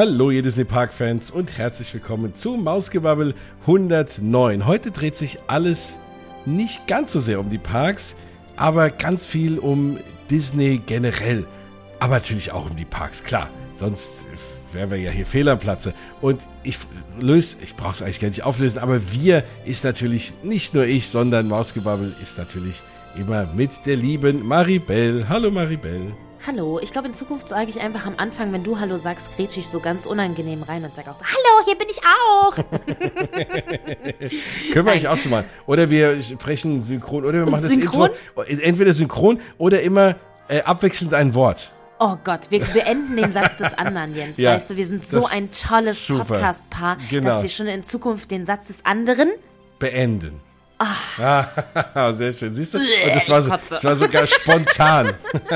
Hallo ihr Disney Park Fans und herzlich willkommen zu Mausgebabbel 109. Heute dreht sich alles nicht ganz so sehr um die Parks, aber ganz viel um Disney generell. Aber natürlich auch um die Parks, klar. Sonst wären wir ja hier fehl am Platze. Und ich löse, ich brauche es eigentlich gar nicht auflösen, aber wir ist natürlich nicht nur ich, sondern Mausgebabbel ist natürlich immer mit der lieben Maribel. Hallo Maribel. Hallo, ich glaube in Zukunft sage ich einfach am Anfang, wenn du Hallo sagst, grätsch ich so ganz unangenehm rein und sage auch so, Hallo, hier bin ich auch. Können wir eigentlich auch so machen. Oder wir sprechen synchron, oder wir machen synchron? das Intro, entweder synchron oder immer äh, abwechselnd ein Wort. Oh Gott, wir beenden den Satz des anderen, Jens. ja, weißt du, wir sind so ein tolles Podcast-Paar, genau. dass wir schon in Zukunft den Satz des anderen beenden. Ah. ah, sehr schön. Siehst du? Und das war, so, das war sogar spontan.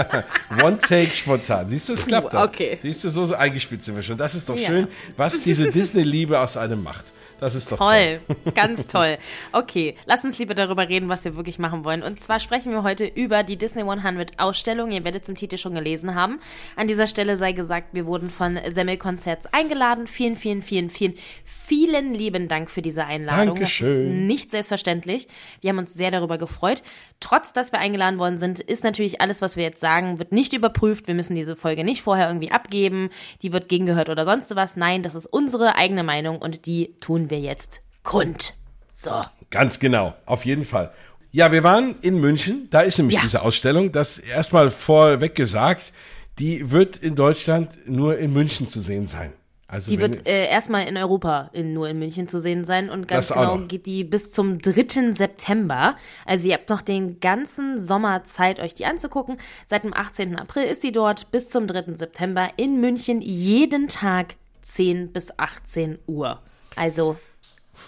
One Take spontan. Siehst du, es klappt doch. Okay. Siehst du, so, so eingespielt sind wir schon. Das ist doch ja. schön, was diese Disney-Liebe aus einem macht. Das ist doch toll. Toll, ganz toll. Okay, lass uns lieber darüber reden, was wir wirklich machen wollen. Und zwar sprechen wir heute über die Disney 100 Ausstellung. Ihr werdet es im Titel schon gelesen haben. An dieser Stelle sei gesagt, wir wurden von Semmel Konzerts eingeladen. Vielen, vielen, vielen, vielen, vielen lieben Dank für diese Einladung. Dankeschön. Das ist nicht selbstverständlich. Wir haben uns sehr darüber gefreut. Trotz, dass wir eingeladen worden sind, ist natürlich alles, was wir jetzt sagen, wird nicht überprüft. Wir müssen diese Folge nicht vorher irgendwie abgeben. Die wird gegengehört oder sonst was. Nein, das ist unsere eigene Meinung und die tun wir wir jetzt kund. So. Ganz genau, auf jeden Fall. Ja, wir waren in München, da ist nämlich ja. diese Ausstellung. Das erstmal vorweg gesagt, die wird in Deutschland nur in München zu sehen sein. Also die wird äh, erstmal in Europa in, nur in München zu sehen sein und ganz genau geht die bis zum 3. September. Also ihr habt noch den ganzen Sommer Zeit, euch die anzugucken. Seit dem 18. April ist sie dort bis zum 3. September in München jeden Tag 10 bis 18 Uhr. Also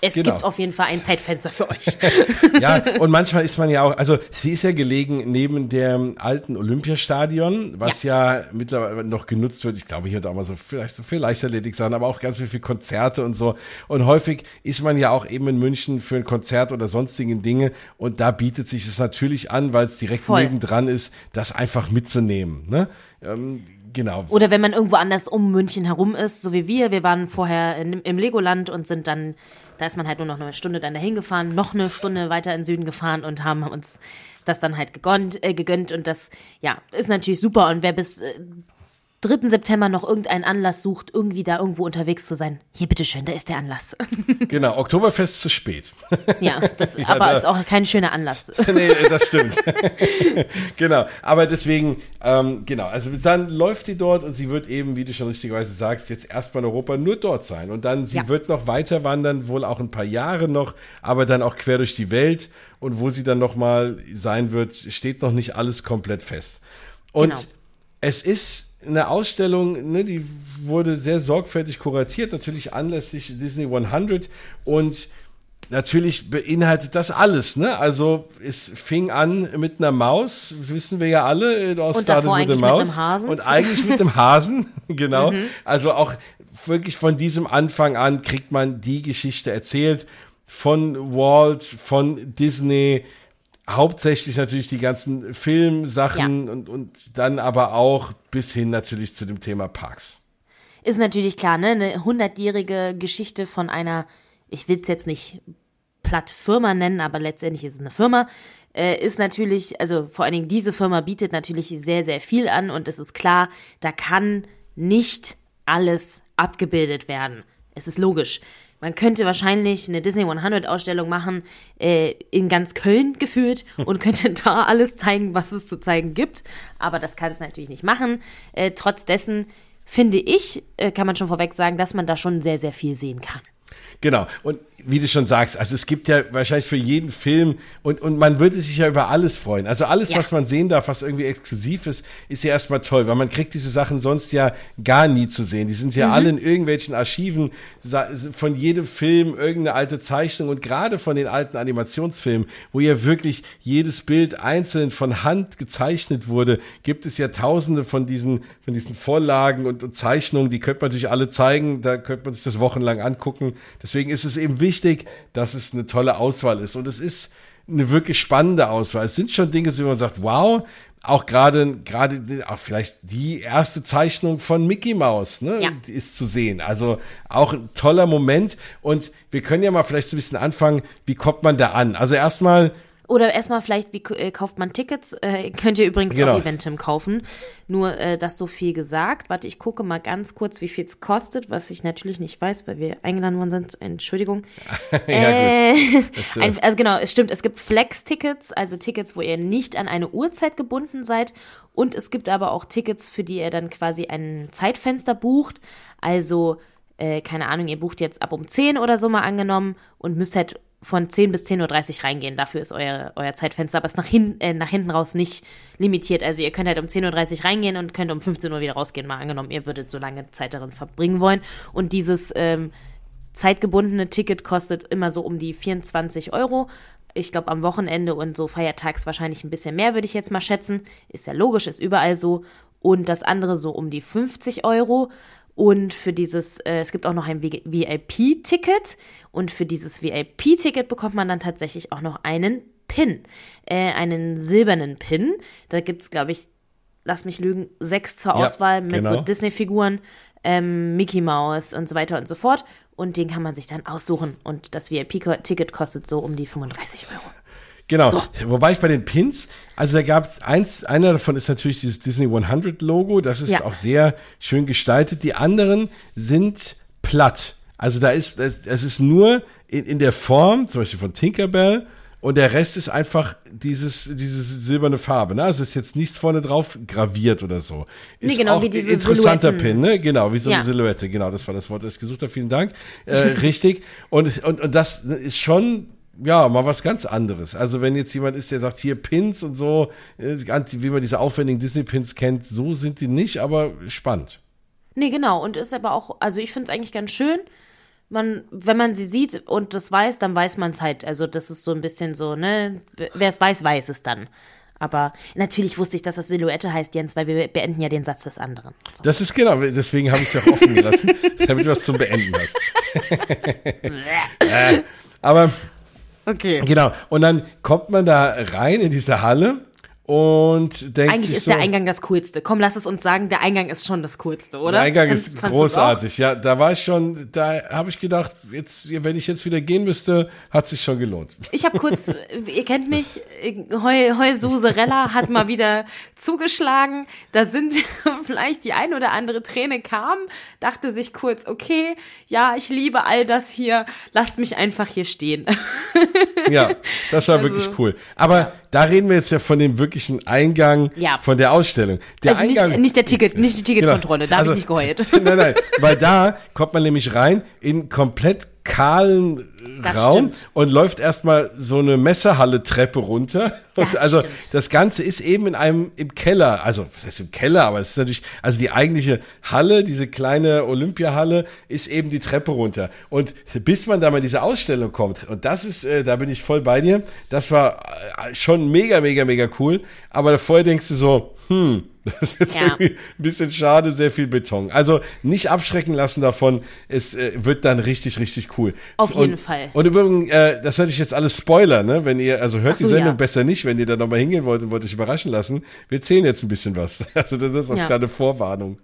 es genau. gibt auf jeden Fall ein Zeitfenster für euch. ja, und manchmal ist man ja auch, also sie ist ja gelegen neben dem alten Olympiastadion, was ja, ja mittlerweile noch genutzt wird. Ich glaube, hier und da mal so vielleicht so für Leichtathletik-Sachen, aber auch ganz viel für Konzerte und so. Und häufig ist man ja auch eben in München für ein Konzert oder sonstigen Dinge. Und da bietet sich es natürlich an, weil es direkt Voll. nebendran ist, das einfach mitzunehmen. Ne? Ähm, Genau. Oder wenn man irgendwo anders um München herum ist, so wie wir. Wir waren vorher in, im Legoland und sind dann, da ist man halt nur noch eine Stunde dann dahin gefahren, noch eine Stunde weiter in Süden gefahren und haben uns das dann halt gegönnt, äh, gegönnt und das, ja, ist natürlich super. Und wer bis äh, 3. September noch irgendeinen Anlass sucht, irgendwie da irgendwo unterwegs zu sein, hier bitteschön, da ist der Anlass. Genau, Oktoberfest zu spät. Ja, das, ja, aber da, ist auch kein schöner Anlass. Nee, das stimmt. genau, aber deswegen, ähm, genau, also dann läuft die dort und sie wird eben, wie du schon richtigerweise sagst, jetzt erstmal in Europa nur dort sein. Und dann, sie ja. wird noch weiter wandern, wohl auch ein paar Jahre noch, aber dann auch quer durch die Welt. Und wo sie dann nochmal sein wird, steht noch nicht alles komplett fest. Und genau. es ist eine Ausstellung, ne, die wurde sehr sorgfältig kuratiert, natürlich anlässlich Disney 100 und natürlich beinhaltet das alles, ne? Also es fing an mit einer Maus, wissen wir ja alle, äh, aus Started with the Mouse und eigentlich mit dem Hasen, genau. Mhm. Also auch wirklich von diesem Anfang an kriegt man die Geschichte erzählt von Walt, von Disney, hauptsächlich natürlich die ganzen Filmsachen ja. und, und dann aber auch bis hin natürlich zu dem Thema Parks. Ist natürlich klar, ne? Eine hundertjährige Geschichte von einer, ich will es jetzt nicht platt Firma nennen, aber letztendlich ist es eine Firma, äh, ist natürlich, also vor allen Dingen diese Firma bietet natürlich sehr, sehr viel an und es ist klar, da kann nicht alles abgebildet werden. Es ist logisch. Man könnte wahrscheinlich eine Disney 100 Ausstellung machen, äh, in ganz Köln geführt und könnte da alles zeigen, was es zu zeigen gibt. Aber das kann es natürlich nicht machen. Äh, trotz dessen finde ich, äh, kann man schon vorweg sagen, dass man da schon sehr, sehr viel sehen kann. Genau. Und wie du schon sagst, also es gibt ja wahrscheinlich für jeden Film und, und man würde sich ja über alles freuen. Also alles, ja. was man sehen darf, was irgendwie exklusiv ist, ist ja erstmal toll, weil man kriegt diese Sachen sonst ja gar nie zu sehen. Die sind ja mhm. alle in irgendwelchen Archiven von jedem Film irgendeine alte Zeichnung und gerade von den alten Animationsfilmen, wo ja wirklich jedes Bild einzeln von Hand gezeichnet wurde, gibt es ja tausende von diesen, von diesen Vorlagen und, und Zeichnungen, die könnte man natürlich alle zeigen, da könnte man sich das wochenlang angucken. Deswegen ist es eben wichtig, dass es eine tolle Auswahl ist. Und es ist eine wirklich spannende Auswahl. Es sind schon Dinge, wo man sagt, wow, auch gerade gerade auch vielleicht die erste Zeichnung von Mickey Mouse ne, ja. ist zu sehen. Also auch ein toller Moment und wir können ja mal vielleicht so ein bisschen anfangen, wie kommt man da an? Also erstmal oder erstmal vielleicht, wie äh, kauft man Tickets? Äh, könnt ihr übrigens genau. auf Eventim kaufen. Nur äh, das so viel gesagt. Warte, ich gucke mal ganz kurz, wie viel es kostet, was ich natürlich nicht weiß, weil wir eingeladen worden sind. Entschuldigung. ja, äh, gut. Ein, also genau, es stimmt, es gibt Flex-Tickets, also Tickets, wo ihr nicht an eine Uhrzeit gebunden seid. Und es gibt aber auch Tickets, für die ihr dann quasi ein Zeitfenster bucht. Also äh, keine Ahnung, ihr bucht jetzt ab um 10 oder so mal angenommen und müsst halt von 10 bis 10.30 Uhr reingehen. Dafür ist euer, euer Zeitfenster, aber es nach, hin, äh, nach hinten raus nicht limitiert. Also ihr könnt halt um 10.30 Uhr reingehen und könnt um 15 Uhr wieder rausgehen. Mal angenommen, ihr würdet so lange Zeit darin verbringen wollen. Und dieses ähm, zeitgebundene Ticket kostet immer so um die 24 Euro. Ich glaube am Wochenende und so feiertags wahrscheinlich ein bisschen mehr, würde ich jetzt mal schätzen. Ist ja logisch, ist überall so. Und das andere so um die 50 Euro. Und für dieses, äh, es gibt auch noch ein VIP-Ticket. Und für dieses VIP-Ticket bekommt man dann tatsächlich auch noch einen Pin. Äh, einen silbernen Pin. Da gibt es, glaube ich, lass mich lügen, sechs zur Auswahl mit genau. so Disney-Figuren, ähm, Mickey Mouse und so weiter und so fort. Und den kann man sich dann aussuchen. Und das VIP-Ticket kostet so um die 35 Euro. Genau. So. Wobei ich bei den Pins, also da gab es eins, einer davon ist natürlich dieses Disney 100 Logo, das ist ja. auch sehr schön gestaltet. Die anderen sind platt. Also da ist, es ist nur in, in der Form, zum Beispiel von Tinkerbell, und der Rest ist einfach dieses, dieses silberne Farbe. Ne? Also ist jetzt nichts vorne drauf graviert oder so. Ist nee, genau, auch wie diese interessanter. Pin, ne? Genau, wie so ja. eine Silhouette. Genau, das war das Wort, das ich gesucht habe. Vielen Dank. Äh, richtig. Und, und, und das ist schon ja, mal was ganz anderes. Also wenn jetzt jemand ist, der sagt, hier Pins und so, äh, wie man diese aufwendigen Disney-Pins kennt, so sind die nicht, aber spannend. Nee, genau. Und ist aber auch, also ich finde es eigentlich ganz schön. Man, wenn man sie sieht und das weiß, dann weiß man es halt. Also das ist so ein bisschen so, ne, wer es weiß, weiß es dann. Aber natürlich wusste ich, dass das Silhouette heißt, Jens, weil wir beenden ja den Satz des anderen. So. Das ist genau, deswegen habe ich es ja auch offen gelassen, damit du was zum Beenden hast. äh, aber Okay. Genau. Und dann kommt man da rein in diese Halle und denkt Eigentlich ist so, der Eingang das Coolste. Komm, lass es uns sagen, der Eingang ist schon das Coolste, oder? Der Eingang fandst, ist großartig. Ja, da war ich schon, da habe ich gedacht, jetzt, wenn ich jetzt wieder gehen müsste, hat sich schon gelohnt. Ich habe kurz, ihr kennt mich, Heu, Heususerella hat mal wieder zugeschlagen. Da sind vielleicht die ein oder andere Träne kam, dachte sich kurz, okay, ja, ich liebe all das hier, lasst mich einfach hier stehen. Ja, das war also, wirklich cool. Aber ja. Da reden wir jetzt ja von dem wirklichen Eingang ja. von der Ausstellung. Der also Eingang, nicht, nicht der Ticket, nicht die Ticketkontrolle, genau. da also, habe ich nicht geheult. Nein, nein, weil da kommt man nämlich rein in komplett kahlen das Raum stimmt. und läuft erstmal so eine Messerhalle-Treppe runter. Und das also stimmt. das Ganze ist eben in einem im Keller, also was heißt im Keller, aber es ist natürlich, also die eigentliche Halle, diese kleine Olympiahalle, ist eben die Treppe runter. Und bis man da mal in diese Ausstellung kommt, und das ist, äh, da bin ich voll bei dir, das war äh, schon mega, mega, mega cool. Aber vorher denkst du so, hm, das ist jetzt ja. irgendwie ein bisschen schade, sehr viel Beton. Also nicht abschrecken lassen davon, es äh, wird dann richtig, richtig cool. Auf und, jeden Fall. Und übrigens, äh, das hatte ich jetzt alles Spoiler, ne? Wenn ihr, also hört so, die Sendung ja. besser nicht, wenn ihr da nochmal hingehen wollt und wollt euch überraschen lassen. Wir zählen jetzt ein bisschen was. Also das ist ja. gerade Vorwarnung.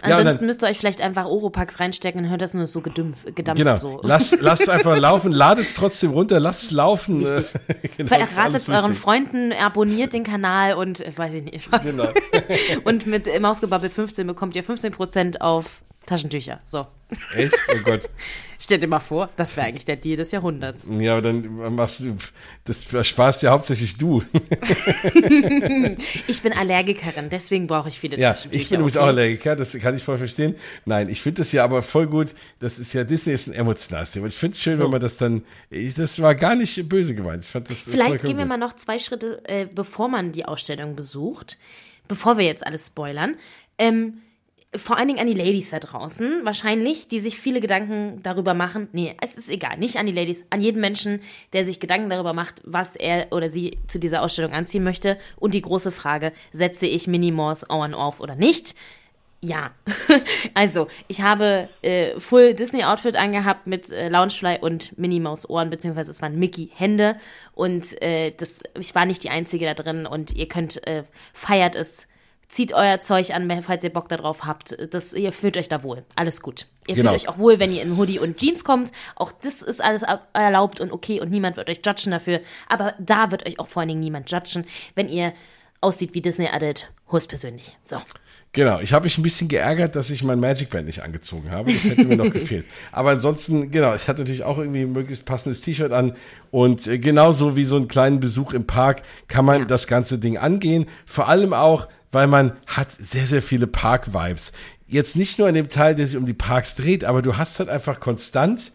Ansonsten dann, müsst ihr euch vielleicht einfach Oropax reinstecken und hört das nur so gedümpf, gedampft. Genau. So. Lasst, lasst einfach laufen, ladet es trotzdem runter, lasst es laufen. Wichtig. genau, Verratet es euren Freunden, abonniert den Kanal und äh, weiß ich nicht was. Genau. und mit Mausgebabbel 15 bekommt ihr 15% auf Taschentücher. So. Echt? Oh Gott. Stell dir mal vor, das wäre eigentlich der Deal des Jahrhunderts. Ja, aber dann machst du, das sparst ja hauptsächlich du. ich bin Allergikerin, deswegen brauche ich viele ja, Taschentücher. Ich bin übrigens auch Allergiker, das kann ich voll verstehen. Nein, ich finde das ja aber voll gut. Das ist ja, Disney ist ein emotionales Thema. Ich finde es schön, so. wenn man das dann, das war gar nicht böse gemeint. Vielleicht gehen wir mal noch zwei Schritte, äh, bevor man die Ausstellung besucht, bevor wir jetzt alles spoilern. Ähm, vor allen Dingen an die Ladies da draußen, wahrscheinlich, die sich viele Gedanken darüber machen. Nee, es ist egal, nicht an die Ladies, an jeden Menschen, der sich Gedanken darüber macht, was er oder sie zu dieser Ausstellung anziehen möchte. Und die große Frage, setze ich Minimors on auf oder nicht? Ja, also ich habe äh, Full Disney Outfit angehabt mit äh, Loungefly und Minnie Maus Ohren, beziehungsweise es waren Mickey Hände und äh, das, ich war nicht die Einzige da drin und ihr könnt, äh, feiert es, zieht euer Zeug an, falls ihr Bock darauf habt, das, ihr fühlt euch da wohl, alles gut. Ihr Genau. fühlt euch auch wohl, wenn ihr in Hoodie und Jeans kommt, auch das ist alles erlaubt und okay und niemand wird euch judgen dafür, aber da wird euch auch vor allen Dingen niemand judgen, wenn ihr aussieht wie Disney Adult, höchstpersönlich. So. Genau, ich habe mich ein bisschen geärgert, dass ich mein Magic Band nicht angezogen habe. Das hätte mir noch gefehlt. Aber ansonsten, genau, ich hatte natürlich auch irgendwie ein möglichst passendes T-Shirt an. Und äh, genauso wie so einen kleinen Besuch im Park kann man Ja. das ganze Ding angehen. Vor allem auch, weil man hat sehr, sehr viele Park-Vibes. Jetzt nicht nur in dem Teil, der sich um die Parks dreht, aber du hast halt einfach konstant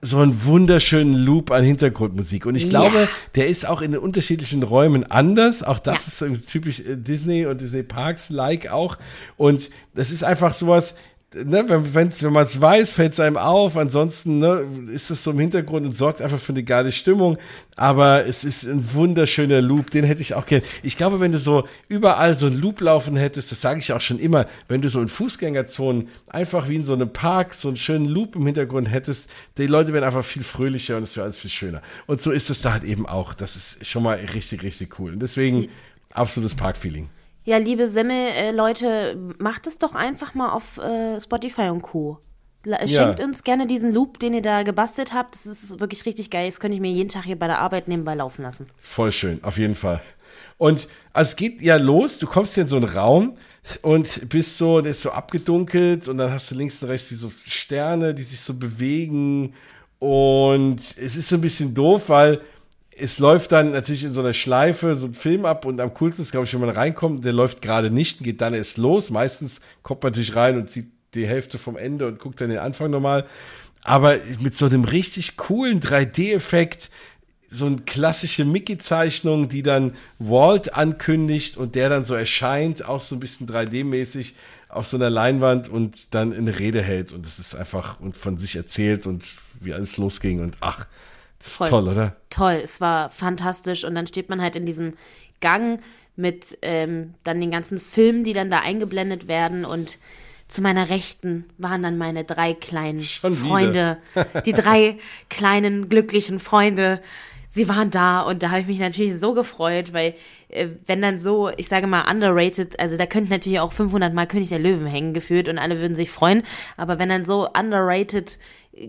so einen wunderschönen Loop an Hintergrundmusik. Und ich Ja. glaube, der ist auch in den unterschiedlichen Räumen anders. Auch das Ja. ist typisch äh, Disney und Disney Parks like auch. Und das ist einfach sowas, ne, wenn, wenn's, wenn man es weiß, fällt es einem auf. Ansonsten ne, ist es so im Hintergrund und sorgt einfach für eine geile Stimmung. Aber es ist ein wunderschöner Loop, den hätte ich auch gern. Ich glaube, wenn du so überall so einen Loop laufen hättest, das sage ich auch schon immer, wenn du so in Fußgängerzonen einfach wie in so einem Park so einen schönen Loop im Hintergrund hättest, die Leute wären einfach viel fröhlicher und es wäre alles viel schöner. Und so ist es da halt eben auch. Das ist schon mal richtig, richtig cool. Und deswegen absolutes Parkfeeling. Ja, liebe Semmel-Leute, macht es doch einfach mal auf äh, Spotify und Co. Ja. Schenkt uns gerne diesen Loop, den ihr da gebastelt habt. Das ist wirklich richtig geil. Das könnte ich mir jeden Tag hier bei der Arbeit nebenbei laufen lassen. Voll schön, auf jeden Fall. Und also es geht ja los, du kommst hier in so einen Raum und bist so, der ist so abgedunkelt und dann hast du links und rechts wie so Sterne, die sich so bewegen und es ist so ein bisschen doof, weil es läuft dann natürlich in so einer Schleife so ein Film ab und am coolsten ist, glaube ich, wenn man reinkommt, der läuft gerade nicht und geht dann erst los. Meistens kommt man natürlich rein und sieht die Hälfte vom Ende und guckt dann den Anfang nochmal. Aber mit so einem richtig coolen 3D-Effekt, so eine klassische Mickey-Zeichnung, die dann Walt ankündigt und der dann so erscheint, auch so ein bisschen 3D-mäßig auf so einer Leinwand und dann eine Rede hält und es ist einfach und von sich erzählt und wie alles losging und ach, das ist Voll. toll, oder? Toll, es war fantastisch. Und dann steht man halt in diesem Gang mit ähm, dann den ganzen Filmen, die dann da eingeblendet werden. Und zu meiner Rechten waren dann meine drei kleinen Schon. Freunde. Die drei kleinen, glücklichen Freunde. Sie waren da und da habe ich mich natürlich so gefreut, weil äh, wenn dann so, ich sage mal, underrated, also da könnte natürlich auch 500 Mal König der Löwen hängen gefühlt und alle würden sich freuen, aber wenn dann so underrated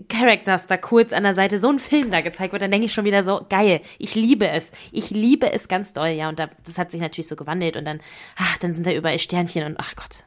Characters da kurz an der Seite so ein Film da gezeigt wird, dann denke ich schon wieder so, geil, ich liebe es. Ich liebe es ganz doll, ja, und da, das hat sich natürlich so gewandelt und dann, ach, dann sind da überall Sternchen und ach Gott,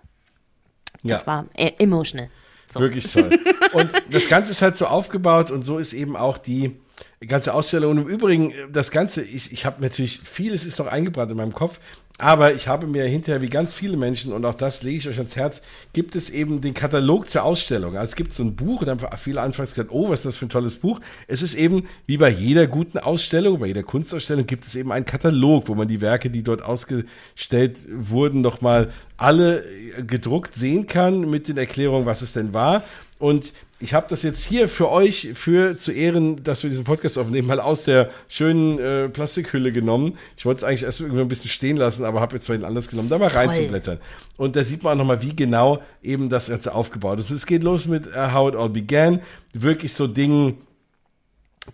Ja. das war äh, emotional. So. Wirklich toll. Und das Ganze ist halt so aufgebaut und so ist eben auch die ganze Ausstellung. Und im Übrigen, das Ganze, ich, ich habe natürlich vieles ist noch eingebrannt in meinem Kopf, aber ich habe mir hinterher, wie ganz viele Menschen, und auch das lege ich euch ans Herz, gibt es eben den Katalog zur Ausstellung. Also es gibt so ein Buch, und dann haben viele anfangs gesagt, oh, was ist das für ein tolles Buch. Es ist eben, wie bei jeder guten Ausstellung, bei jeder Kunstausstellung, gibt es eben einen Katalog, wo man die Werke, die dort ausgestellt wurden, nochmal alle äh, gedruckt sehen kann mit den Erklärungen, was es denn war. Und ich habe das jetzt hier für euch, für zu Ehren, dass wir diesen Podcast aufnehmen, mal aus der schönen äh, Plastikhülle genommen. Ich wollte es eigentlich erst irgendwie ein bisschen stehen lassen, aber habe jetzt mal den anders genommen, da mal reinzublättern. Und da sieht man auch nochmal, wie genau eben das Ganze aufgebaut ist. Es geht los mit uh, How It All Began. Wirklich so Dingen,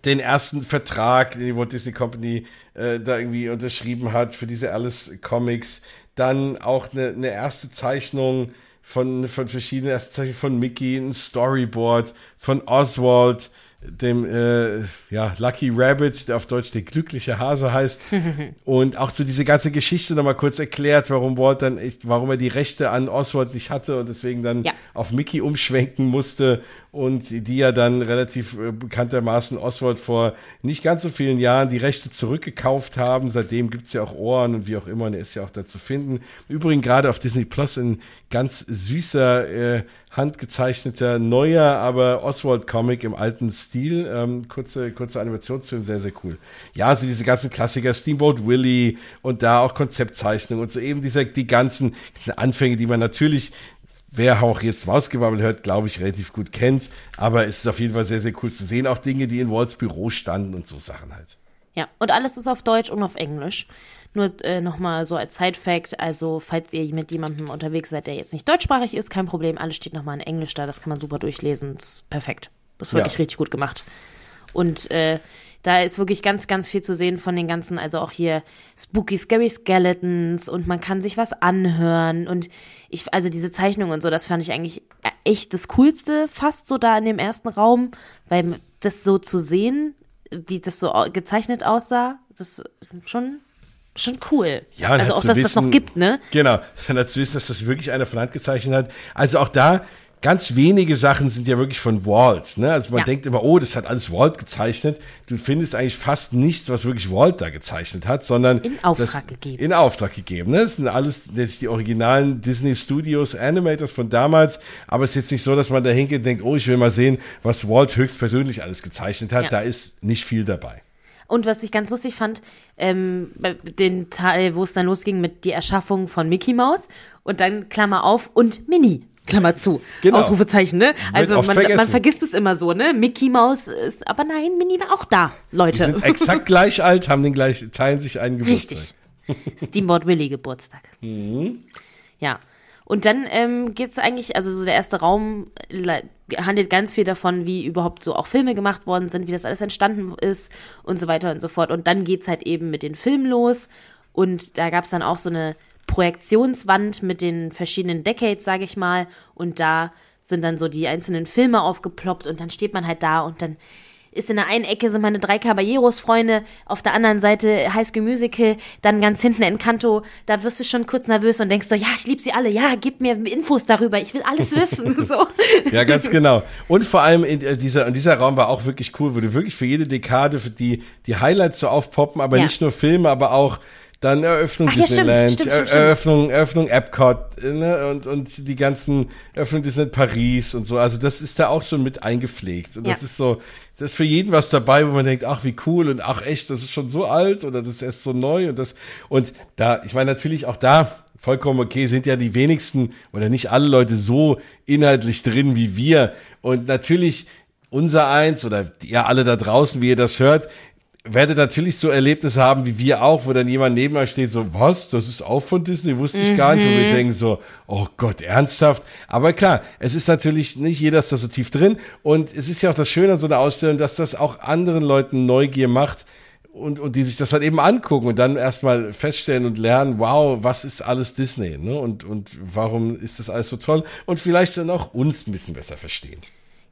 den ersten Vertrag, den die Walt Disney Company äh, da irgendwie unterschrieben hat für diese Alice Comics. Dann auch eine, eine erste Zeichnung von, von verschiedenen ersten Zeichnungen von Mickey, ein Storyboard von Oswald, dem äh, ja, Lucky Rabbit, der auf Deutsch der glückliche Hase heißt. und auch so diese ganze Geschichte nochmal kurz erklärt, warum Walt dann warum er die Rechte an Oswald nicht hatte und deswegen dann Ja. auf Mickey umschwenken musste und die ja dann relativ äh, bekanntermaßen Oswald vor nicht ganz so vielen Jahren die Rechte zurückgekauft haben. Seitdem gibt's ja auch Ohren und wie auch immer, und er ist ja auch da zu finden. Übrigens gerade auf Disney Plus ein ganz süßer, äh, handgezeichneter, neuer, aber Oswald-Comic im alten Stil. Ähm, kurze, kurze Animationsfilm, sehr, sehr cool. Ja, also diese ganzen Klassiker, Steamboat Willie und da auch Konzeptzeichnungen und so eben dieser, die ganzen Anfänge, die man natürlich wer auch jetzt Mausgebabbel hört, glaube ich, relativ gut kennt. Aber es ist auf jeden Fall sehr, sehr cool zu sehen. Auch Dinge, die in Walts Büro standen und so Sachen halt. Ja, und alles ist auf Deutsch und auf Englisch. Nur äh, nochmal so als Side-Fact, also falls ihr mit jemandem unterwegs seid, der jetzt nicht deutschsprachig ist, kein Problem, alles steht nochmal in Englisch da, das kann man super durchlesen, das ist perfekt. Das ist wirklich ja. richtig gut gemacht. Und äh, da ist wirklich ganz, ganz viel zu sehen von den ganzen, also auch hier Spooky Scary Skeletons und man kann sich was anhören und ich, also diese Zeichnung und so, das fand ich eigentlich echt das Coolste fast so da in dem ersten Raum, weil das so zu sehen, wie das so gezeichnet aussah, das ist schon schon cool. Ja, also auch, dass wissen, das noch gibt, ne? Genau, dann zu wissen, dass das wirklich einer von Hand gezeichnet hat. Also auch da ganz wenige Sachen sind ja wirklich von Walt. Ne? Also man ja. denkt immer, oh, das hat alles Walt gezeichnet. Du findest eigentlich fast nichts, was wirklich Walt da gezeichnet hat, sondern in Auftrag gegeben. In Auftrag gegeben. Ne? Das sind alles die originalen Disney Studios Animators von damals. Aber es ist jetzt nicht so, dass man da hingeht und denkt, oh, ich will mal sehen, was Walt höchstpersönlich alles gezeichnet hat. Ja. Da ist nicht viel dabei. Und was ich ganz lustig fand, ähm, den Teil, wo es dann losging mit die Erschaffung von Mickey Mouse und dann Klammer auf und Mini. Klammer zu. Genau. Ausrufezeichen, ne? Also man, man, vergisst es immer so, ne? Mickey Mouse ist, aber nein, Minnie war auch da, Leute. Die sind exakt gleich alt, haben den gleich, teilen sich einen Geburtstag. Richtig. Steamboat Willy Geburtstag. Mhm. Ja. Und dann ähm, geht es eigentlich, also so der erste Raum handelt ganz viel davon, wie überhaupt so auch Filme gemacht worden sind, wie das alles entstanden ist und so weiter und so fort. Und dann geht es halt eben mit den Filmen los. Und da gab es dann auch so eine Projektionswand mit den verschiedenen Decades, sage ich mal. Und da sind dann so die einzelnen Filme aufgeploppt und dann steht man halt da und dann ist in der einen Ecke sind meine drei Caballeros-Freunde, auf der anderen Seite High School Musical, dann ganz hinten Encanto, da wirst du schon kurz nervös und denkst so, ja, ich liebe sie alle, ja, gib mir Infos darüber, ich will alles wissen, so. ja, ganz genau. Und vor allem in äh, dieser, in dieser Raum war auch wirklich cool, wo du wirklich für jede Dekade für die, die Highlights so aufpoppen, aber ja. nicht nur Filme, aber auch dann Eröffnung Ach, ja, Disneyland, stimmt, stimmt, stimmt, Eröffnung, Eröffnung Epcot ne, und, und die ganzen Eröffnung Disneyland Paris und so. Also das ist da auch schon mit eingepflegt. Und ja. das ist so, das ist für jeden was dabei, wo man denkt, ach, wie cool und ach echt, das ist schon so alt oder das ist erst so neu und das, und da, ich meine natürlich auch da, vollkommen okay, sind ja die wenigsten oder nicht alle Leute so inhaltlich drin wie wir. Und natürlich unser eins oder ihr alle da draußen, wie ihr das hört, werdet natürlich so Erlebnisse haben wie wir auch, wo dann jemand neben euch steht, so, was, das ist auch von Disney, wusste ich mhm. gar nicht, wo wir mhm. denken so, oh Gott, ernsthaft. Aber klar, es ist natürlich, nicht jeder ist da so tief drin und es ist ja auch das Schöne an so einer Ausstellung, dass das auch anderen Leuten Neugier macht, und, und die sich das halt eben angucken und dann erstmal feststellen und lernen, wow, was ist alles Disney, ne? Und, und warum ist das alles so toll? Und vielleicht dann auch uns ein bisschen besser verstehen.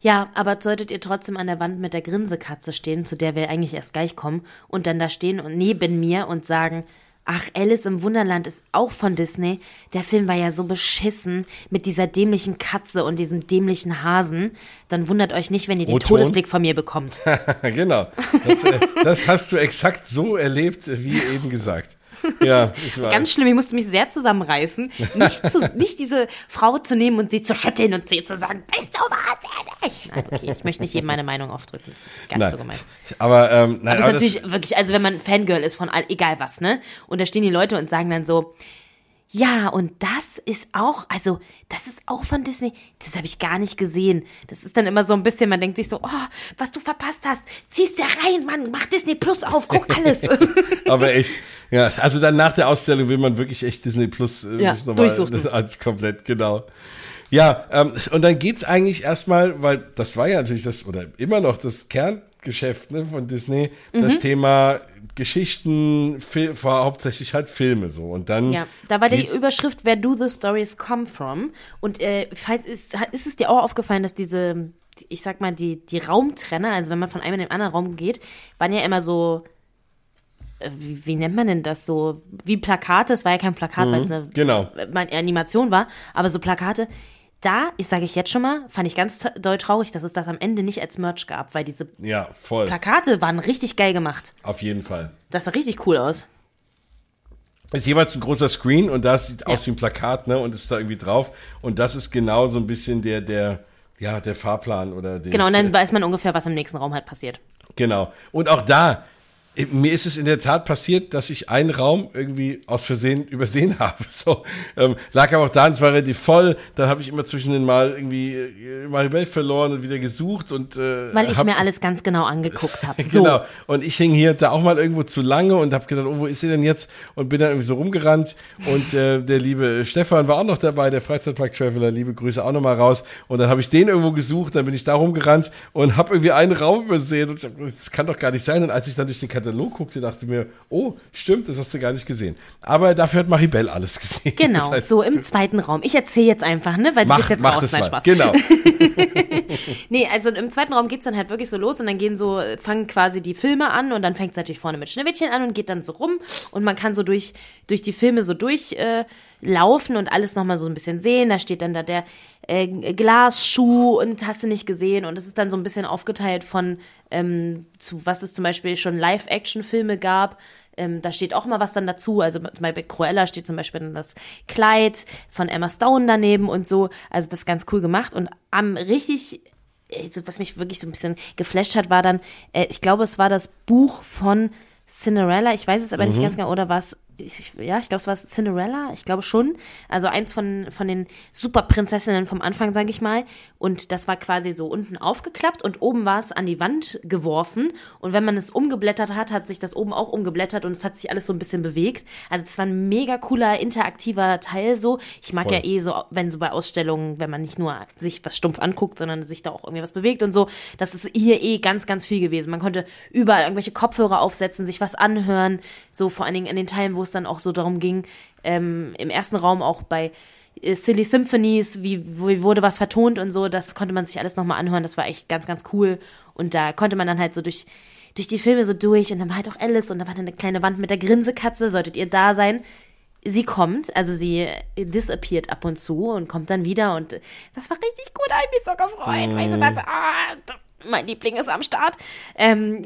Ja, aber solltet ihr trotzdem an der Wand mit der Grinsekatze stehen, zu der wir eigentlich erst gleich kommen, und dann da stehen und neben mir und sagen, ach, Alice im Wunderland ist auch von Disney. Der Film war ja so beschissen mit dieser dämlichen Katze und diesem dämlichen Hasen. Dann wundert euch nicht, wenn ihr den Todesblick von mir bekommt. genau. Das, äh, das hast du exakt so erlebt, wie eben gesagt. Ja, ich weiß. Ganz schlimm, ich musste mich sehr zusammenreißen, nicht, zu, nicht diese Frau zu nehmen und sie zu schütteln und sie zu sagen, bist du wahnsinnig? Nein, okay, ich möchte nicht jedem meine Meinung aufdrücken, das ist ganz nein. so gemeint. Aber, ähm, nein, aber, aber ist natürlich wirklich, also wenn man Fangirl ist von all, egal was, ne? Und da stehen die Leute und sagen dann so, ja, und das ist auch, also das ist auch von Disney. Das habe ich gar nicht gesehen. Das ist dann immer so ein bisschen, man denkt sich so, oh, was du verpasst hast, ziehst dir rein, Mann, mach Disney Plus auf, guck alles. Aber echt, ja, also dann nach der Ausstellung will man wirklich echt Disney Plus äh, ja, nochmal das, komplett, genau. Ja, ähm, und dann geht's eigentlich erstmal, weil das war ja natürlich das, oder immer noch das Kerngeschäft ne, von Disney, mhm. das Thema Geschichten, Fil war hauptsächlich halt Filme so. Und dann. Ja, da war die Überschrift Where Do the Stories Come From? Und äh, ist, ist es dir auch aufgefallen, dass diese, ich sag mal, die, die Raumtrenner, also wenn man von einem in den anderen Raum geht, waren ja immer so. Äh, wie, wie, nennt man denn das so? Wie Plakate, es war ja kein Plakat, mhm, weil es eine genau. Animation war, aber so Plakate, da, ich sage ich jetzt schon mal, fand ich ganz doll traurig, dass es das am Ende nicht als Merch gab, weil diese ja. Plakate waren richtig geil gemacht. Auf jeden Fall. Das sah richtig cool aus. Ist jeweils ein großer Screen und das sieht ja. aus wie ein Plakat, ne? Und ist da irgendwie drauf. Und das ist genau so ein bisschen der, der, ja, der Fahrplan oder der. Genau, und dann weiß man ungefähr, was im nächsten Raum halt passiert. Genau. Und auch da, mir ist es in der Tat passiert, dass ich einen Raum irgendwie aus Versehen übersehen habe. So ähm, lag aber auch da, es war relativ voll. Dann habe ich immer zwischen den Mal irgendwie äh, Maribel verloren und wieder gesucht und äh, weil ich hab, mir alles ganz genau angeguckt habe. So. genau. Und ich hing hier da auch mal irgendwo zu lange und habe gedacht, oh, wo ist sie denn jetzt? Und bin dann irgendwie so rumgerannt und äh, der liebe Stefan war auch noch dabei, der Freizeitpark Traveler. Liebe Grüße auch noch mal raus. Und dann habe ich den irgendwo gesucht, dann bin ich da rumgerannt und habe irgendwie einen Raum übersehen und das kann doch gar nicht sein. Und als ich dann durch den Katalog guckte, dachte mir, oh, stimmt, das hast du gar nicht gesehen. Aber dafür hat Maribel alles gesehen. Genau, das heißt, so im zweiten Raum. Ich erzähle jetzt einfach, ne, weil mach, du bist jetzt mach raus. Nein, Spaß. Genau. nee, also im zweiten Raum geht es dann halt wirklich so los und dann gehen so, fangen quasi die Filme an und dann fängt es natürlich vorne mit Schneewittchen an und geht dann so rum und man kann so durch, durch die Filme so durch. Äh, und alles nochmal so ein bisschen sehen. Da steht dann da der äh, Glasschuh und hast du nicht gesehen. Und es ist dann so ein bisschen aufgeteilt von, ähm, zu was es zum Beispiel schon Live-Action-Filme gab. Ähm, da steht auch mal was dann dazu. Also bei Cruella steht zum Beispiel dann das Kleid von Emma Stone daneben und so. Also das ist ganz cool gemacht. Und am richtig also was mich wirklich so ein bisschen geflasht hat, war dann, äh, ich glaube, es war das Buch von Cinderella, ich weiß es aber mhm. nicht ganz genau, oder was ich, ja, ich glaube, es war Cinderella, ich glaube schon. Also eins von, von den Superprinzessinnen vom Anfang, sage ich mal. Und das war quasi so unten aufgeklappt und oben war es an die Wand geworfen. Und wenn man es umgeblättert hat, hat sich das oben auch umgeblättert und es hat sich alles so ein bisschen bewegt. Also das war ein mega cooler, interaktiver Teil so. Ich mag Voll. ja eh so, wenn so bei Ausstellungen, wenn man nicht nur sich was stumpf anguckt, sondern sich da auch irgendwie was bewegt und so. Das ist hier eh ganz, ganz viel gewesen. Man konnte überall irgendwelche Kopfhörer aufsetzen, sich was anhören. So vor allen Dingen in den Teilen, wo es dann auch so darum ging, ähm, im ersten Raum auch bei äh, Silly Symphonies, wie, wie wurde was vertont und so, das konnte man sich alles nochmal anhören, das war echt ganz, ganz cool. Und da konnte man dann halt so durch, durch die Filme so durch und dann war halt auch Alice und da war dann eine kleine Wand mit der Grinsekatze, solltet ihr da sein. Sie kommt, also sie disappeared ab und zu und kommt dann wieder und das war richtig gut, ich mich so gefreut, mm. weil ich so dachte, ah, mein Liebling ist am Start. Ähm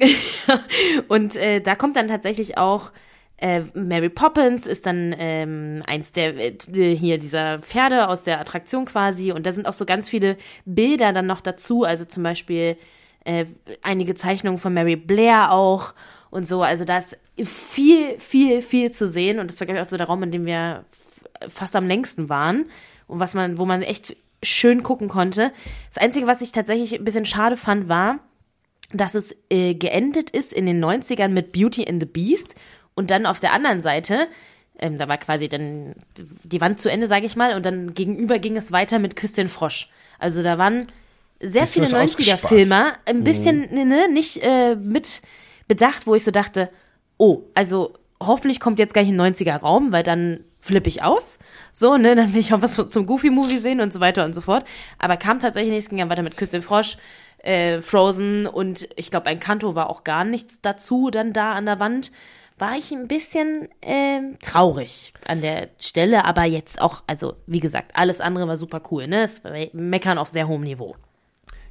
und äh, da kommt dann tatsächlich auch äh, Mary Poppins ist dann ähm, eins der äh, hier dieser Pferde aus der Attraktion quasi. Und da sind auch so ganz viele Bilder dann noch dazu, also zum Beispiel äh, einige Zeichnungen von Mary Blair auch und so, also da ist viel, viel, viel zu sehen. Und das war glaube ich auch so der Raum, in dem wir fast am längsten waren. Und was man, wo man echt schön gucken konnte. Das Einzige, was ich tatsächlich ein bisschen schade fand, war, dass es äh, geendet ist in den 90ern mit Beauty and the Beast und dann auf der anderen Seite, ähm, da war quasi dann die Wand zu Ende, sage ich mal, und dann gegenüber ging es weiter mit Küss den Frosch. Also da waren sehr viele 90er-Filmer, ein bisschen mhm. ne, nicht äh, mit bedacht, wo ich so dachte, oh, also hoffentlich kommt jetzt gleich ein 90er-Raum, weil dann flippe ich aus. So, ne, dann will ich auch was zum Goofy-Movie sehen und so weiter und so fort. Aber kam tatsächlich nichts, ging dann weiter mit Küss den Frosch, äh, Frozen und ich glaube, ein Kanto war auch gar nichts dazu dann da an der Wand war ich ein bisschen äh, traurig an der Stelle, aber jetzt auch, also wie gesagt, alles andere war super cool, ne? Es war Meckern auf sehr hohem Niveau.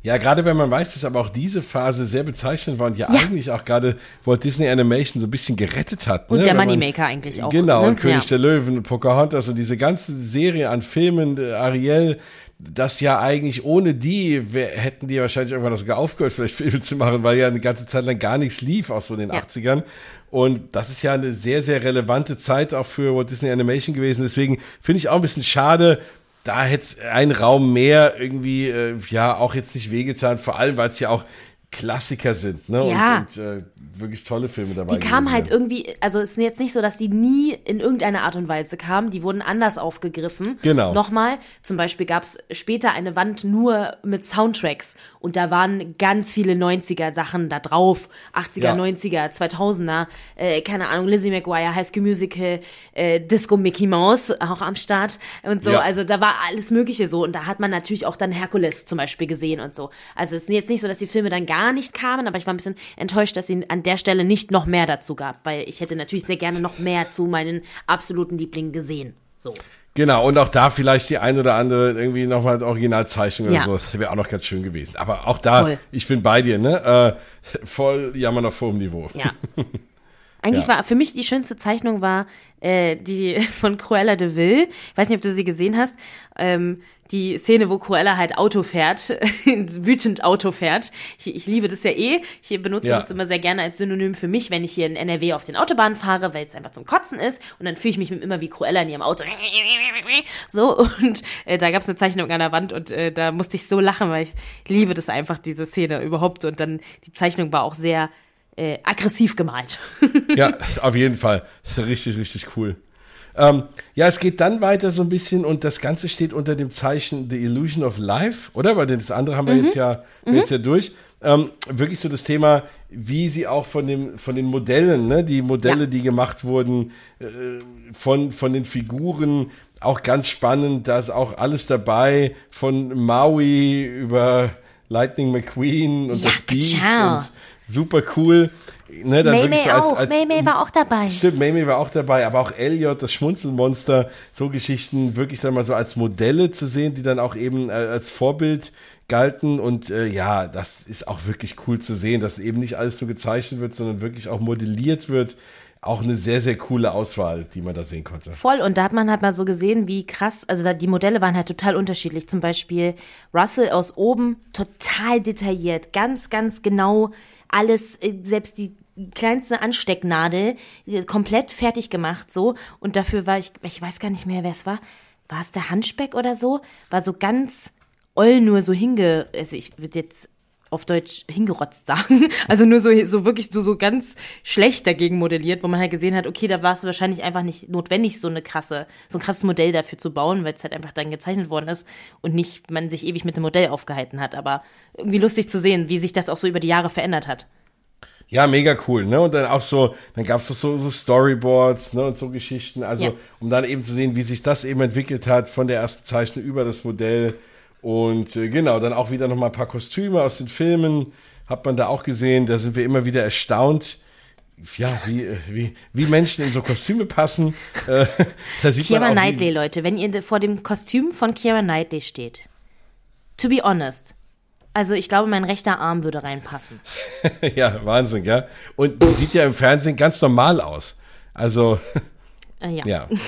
Ja, gerade wenn man weiß, dass aber auch diese Phase sehr bezeichnend war und ja, ja. eigentlich auch gerade Walt Disney Animation so ein bisschen gerettet hat. Und ne? der Moneymaker eigentlich auch. Genau, ne? und König ja. der Löwen, und Pocahontas und diese ganze Serie an Filmen, äh, Ariel, das ja eigentlich ohne die hätten die wahrscheinlich irgendwann sogar aufgehört, vielleicht Filme zu machen, weil ja eine ganze Zeit lang gar nichts lief, auch so in den ja. 80ern. Und das ist ja eine sehr, sehr relevante Zeit auch für Walt Disney Animation gewesen. Deswegen finde ich auch ein bisschen schade, da hätte ein Raum mehr irgendwie, äh, ja, auch jetzt nicht wehgetan, vor allem, weil es ja auch Klassiker sind, ne? Ja. Und, und äh, wirklich tolle Filme dabei. Die kamen halt irgendwie, also es ist jetzt nicht so, dass die nie in irgendeiner Art und Weise kamen. Die wurden anders aufgegriffen. Genau. Nochmal, zum Beispiel gab es später eine Wand nur mit Soundtracks und da waren ganz viele 90er Sachen da drauf. 80er, ja. 90er, 2000er, äh, keine Ahnung, Lizzie McGuire, High School Musical, äh, Disco Mickey Mouse auch am Start und so. Ja. Also da war alles Mögliche so und da hat man natürlich auch dann Herkules zum Beispiel gesehen und so. Also es ist jetzt nicht so, dass die Filme dann gar nicht kamen, aber ich war ein bisschen enttäuscht, dass sie an der Stelle nicht noch mehr dazu gab, weil ich hätte natürlich sehr gerne noch mehr zu meinen absoluten Lieblingen gesehen. So. Genau, und auch da vielleicht die ein oder andere irgendwie nochmal Originalzeichnung ja. oder so. Wäre auch noch ganz schön gewesen. Aber auch da, voll. ich bin bei dir, ne? Äh, voll jammern auf hohem Niveau. Ja. Eigentlich ja. war für mich die schönste Zeichnung war äh, die von Cruella de Vil. Ich weiß nicht, ob du sie gesehen hast. Ähm, die Szene, wo Cruella halt Auto fährt, wütend Auto fährt. Ich, ich, liebe das ja eh. Ich benutze ja. das immer sehr gerne als Synonym für mich, wenn ich hier in NRW auf den Autobahnen fahre, weil es einfach zum Kotzen ist. Und dann fühle ich mich immer wie Cruella in ihrem Auto. So, und äh, da gab es eine Zeichnung an der Wand und äh, da musste ich so lachen, weil ich liebe das einfach, diese Szene überhaupt. Und dann, die Zeichnung war auch sehr äh, aggressiv gemalt. ja, auf jeden Fall. Richtig, richtig cool. Ähm, ja, es geht dann weiter so ein bisschen und das Ganze steht unter dem Zeichen The Illusion of Life, oder? Weil das andere haben wir mhm. jetzt, ja, mhm. jetzt ja durch. Ähm, wirklich so das Thema, wie sie auch von, dem, von den Modellen, ne, die Modelle, ja. die gemacht wurden, äh, von, von den Figuren, auch ganz spannend, da ist auch alles dabei, von Maui über Lightning McQueen und ja, das Beast und super cool. Ne, dann Maymay so als, auch, als, Maymay war auch dabei. Stimmt, Maymay war auch dabei, aber auch Elliot, das Schmunzelmonster, so Geschichten wirklich dann mal so als Modelle zu sehen, die dann auch eben äh, als Vorbild galten und äh, ja, das ist auch wirklich cool zu sehen, dass eben nicht alles so gezeichnet wird, sondern wirklich auch modelliert wird. Auch eine sehr, sehr coole Auswahl, die man da sehen konnte. Voll, und da hat man halt mal so gesehen, wie krass, also die Modelle waren halt total unterschiedlich. Zum Beispiel Russell aus oben, total detailliert, ganz, ganz genau alles, äh, selbst die kleinste Anstecknadel äh, komplett fertig gemacht so und dafür war ich ich weiß gar nicht mehr wer es war war es der Handspeck oder so war so ganz oll nur so hinge also ich würde jetzt auf Deutsch hingerotzt sagen. Also nur so, so wirklich so, so ganz schlecht dagegen modelliert, wo man halt gesehen hat, okay, da war es wahrscheinlich einfach nicht notwendig, so eine krasse, so ein krasses Modell dafür zu bauen, weil es halt einfach dann gezeichnet worden ist und nicht man sich ewig mit dem Modell aufgehalten hat. Aber irgendwie lustig zu sehen, wie sich das auch so über die Jahre verändert hat. Ja, mega cool, ne? Und dann auch so, dann gab es so, so Storyboards, ne? Und so Geschichten. Also, ja. um dann eben zu sehen, wie sich das eben entwickelt hat, von der ersten Zeichnung über das Modell. Und äh, genau, dann auch wieder nochmal ein paar Kostüme aus den Filmen. Hat man da auch gesehen. Da sind wir immer wieder erstaunt. Ja, wie, äh, wie, wie Menschen in so Kostüme passen. Äh, da sieht Keira man auch, Knightley, Leute, wenn ihr vor dem Kostüm von Keira Knightley steht. To be honest, also ich glaube, mein rechter Arm würde reinpassen. ja, Wahnsinn, ja. Und die sieht ja im Fernsehen ganz normal aus. Also äh, ja. ja.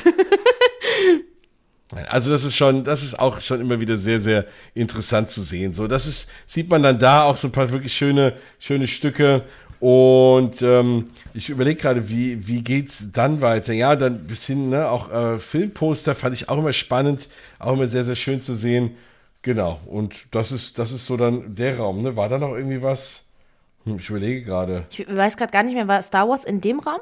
Also das ist schon, das ist auch schon immer wieder sehr, sehr interessant zu sehen. So, das ist, sieht man dann da auch so ein paar wirklich schöne, schöne Stücke. Und ähm, ich überlege gerade, wie, wie geht's dann weiter? Ja, dann bis hin, ne, auch äh, Filmposter fand ich auch immer spannend, auch immer sehr, sehr schön zu sehen. Genau, und das ist, das ist so dann der Raum. Ne? War da noch irgendwie was? Hm, ich überlege gerade. Ich weiß gerade gar nicht mehr, war Star Wars in dem Raum?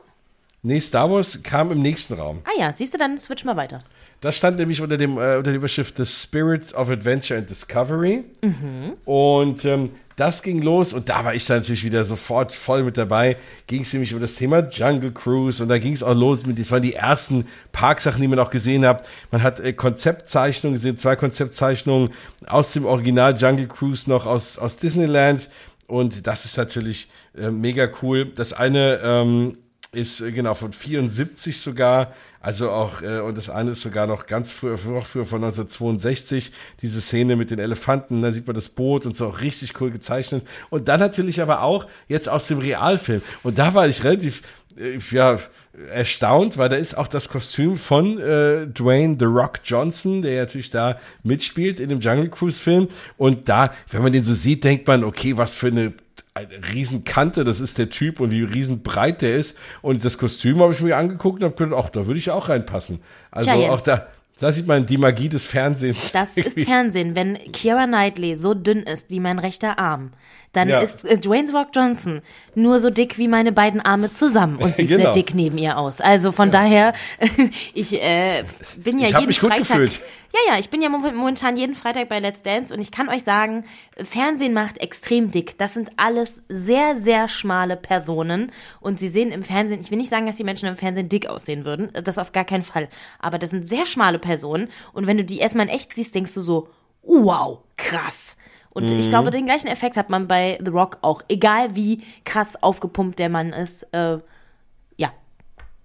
Nee, Star Wars kam im nächsten Raum. Ah ja, siehst du, dann switch mal weiter. Das stand nämlich unter, dem, äh, unter der Überschrift The Spirit of Adventure and Discovery. Mhm. Und ähm, das ging los und da war ich dann natürlich wieder sofort voll mit dabei. Ging es nämlich über das Thema Jungle Cruise und da ging es auch los mit, das waren die ersten Parksachen, die man auch gesehen hat. Man hat äh, Konzeptzeichnungen gesehen, zwei Konzeptzeichnungen aus dem Original Jungle Cruise noch aus, aus Disneyland und das ist natürlich äh, mega cool. Das eine ähm, ist äh, genau von 74 sogar also auch, äh, und das eine ist sogar noch ganz früher, noch früher von 1962, diese Szene mit den Elefanten, da sieht man das Boot und so auch richtig cool gezeichnet. Und dann natürlich aber auch jetzt aus dem Realfilm. Und da war ich relativ, äh, ja, erstaunt, weil da ist auch das Kostüm von äh, Dwayne The Rock Johnson, der natürlich da mitspielt in dem Jungle Cruise Film. Und da, wenn man den so sieht, denkt man, okay, was für eine Riesenkante, das ist der Typ und wie riesenbreit der ist. Und das Kostüm habe ich mir angeguckt und habe gedacht, ach, da würde ich auch reinpassen. Also Tja, auch da, da sieht man die Magie des Fernsehens. Das ist Fernsehen. Wenn Kiara Knightley so dünn ist wie mein rechter Arm, dann ja. ist äh, Dwayne Rock Johnson nur so dick wie meine beiden Arme zusammen und sieht genau. sehr dick neben ihr aus. Also von ja. daher, ich äh, bin ja ich jeden Freitag. Ja, ja, ich bin ja momentan jeden Freitag bei Let's Dance und ich kann euch sagen, Fernsehen macht extrem dick. Das sind alles sehr, sehr schmale Personen und sie sehen im Fernsehen, ich will nicht sagen, dass die Menschen im Fernsehen dick aussehen würden, das auf gar keinen Fall, aber das sind sehr schmale Personen und wenn du die erstmal in echt siehst, denkst du so, wow, krass. Und mhm. ich glaube, den gleichen Effekt hat man bei The Rock auch. Egal wie krass aufgepumpt der Mann ist. Äh,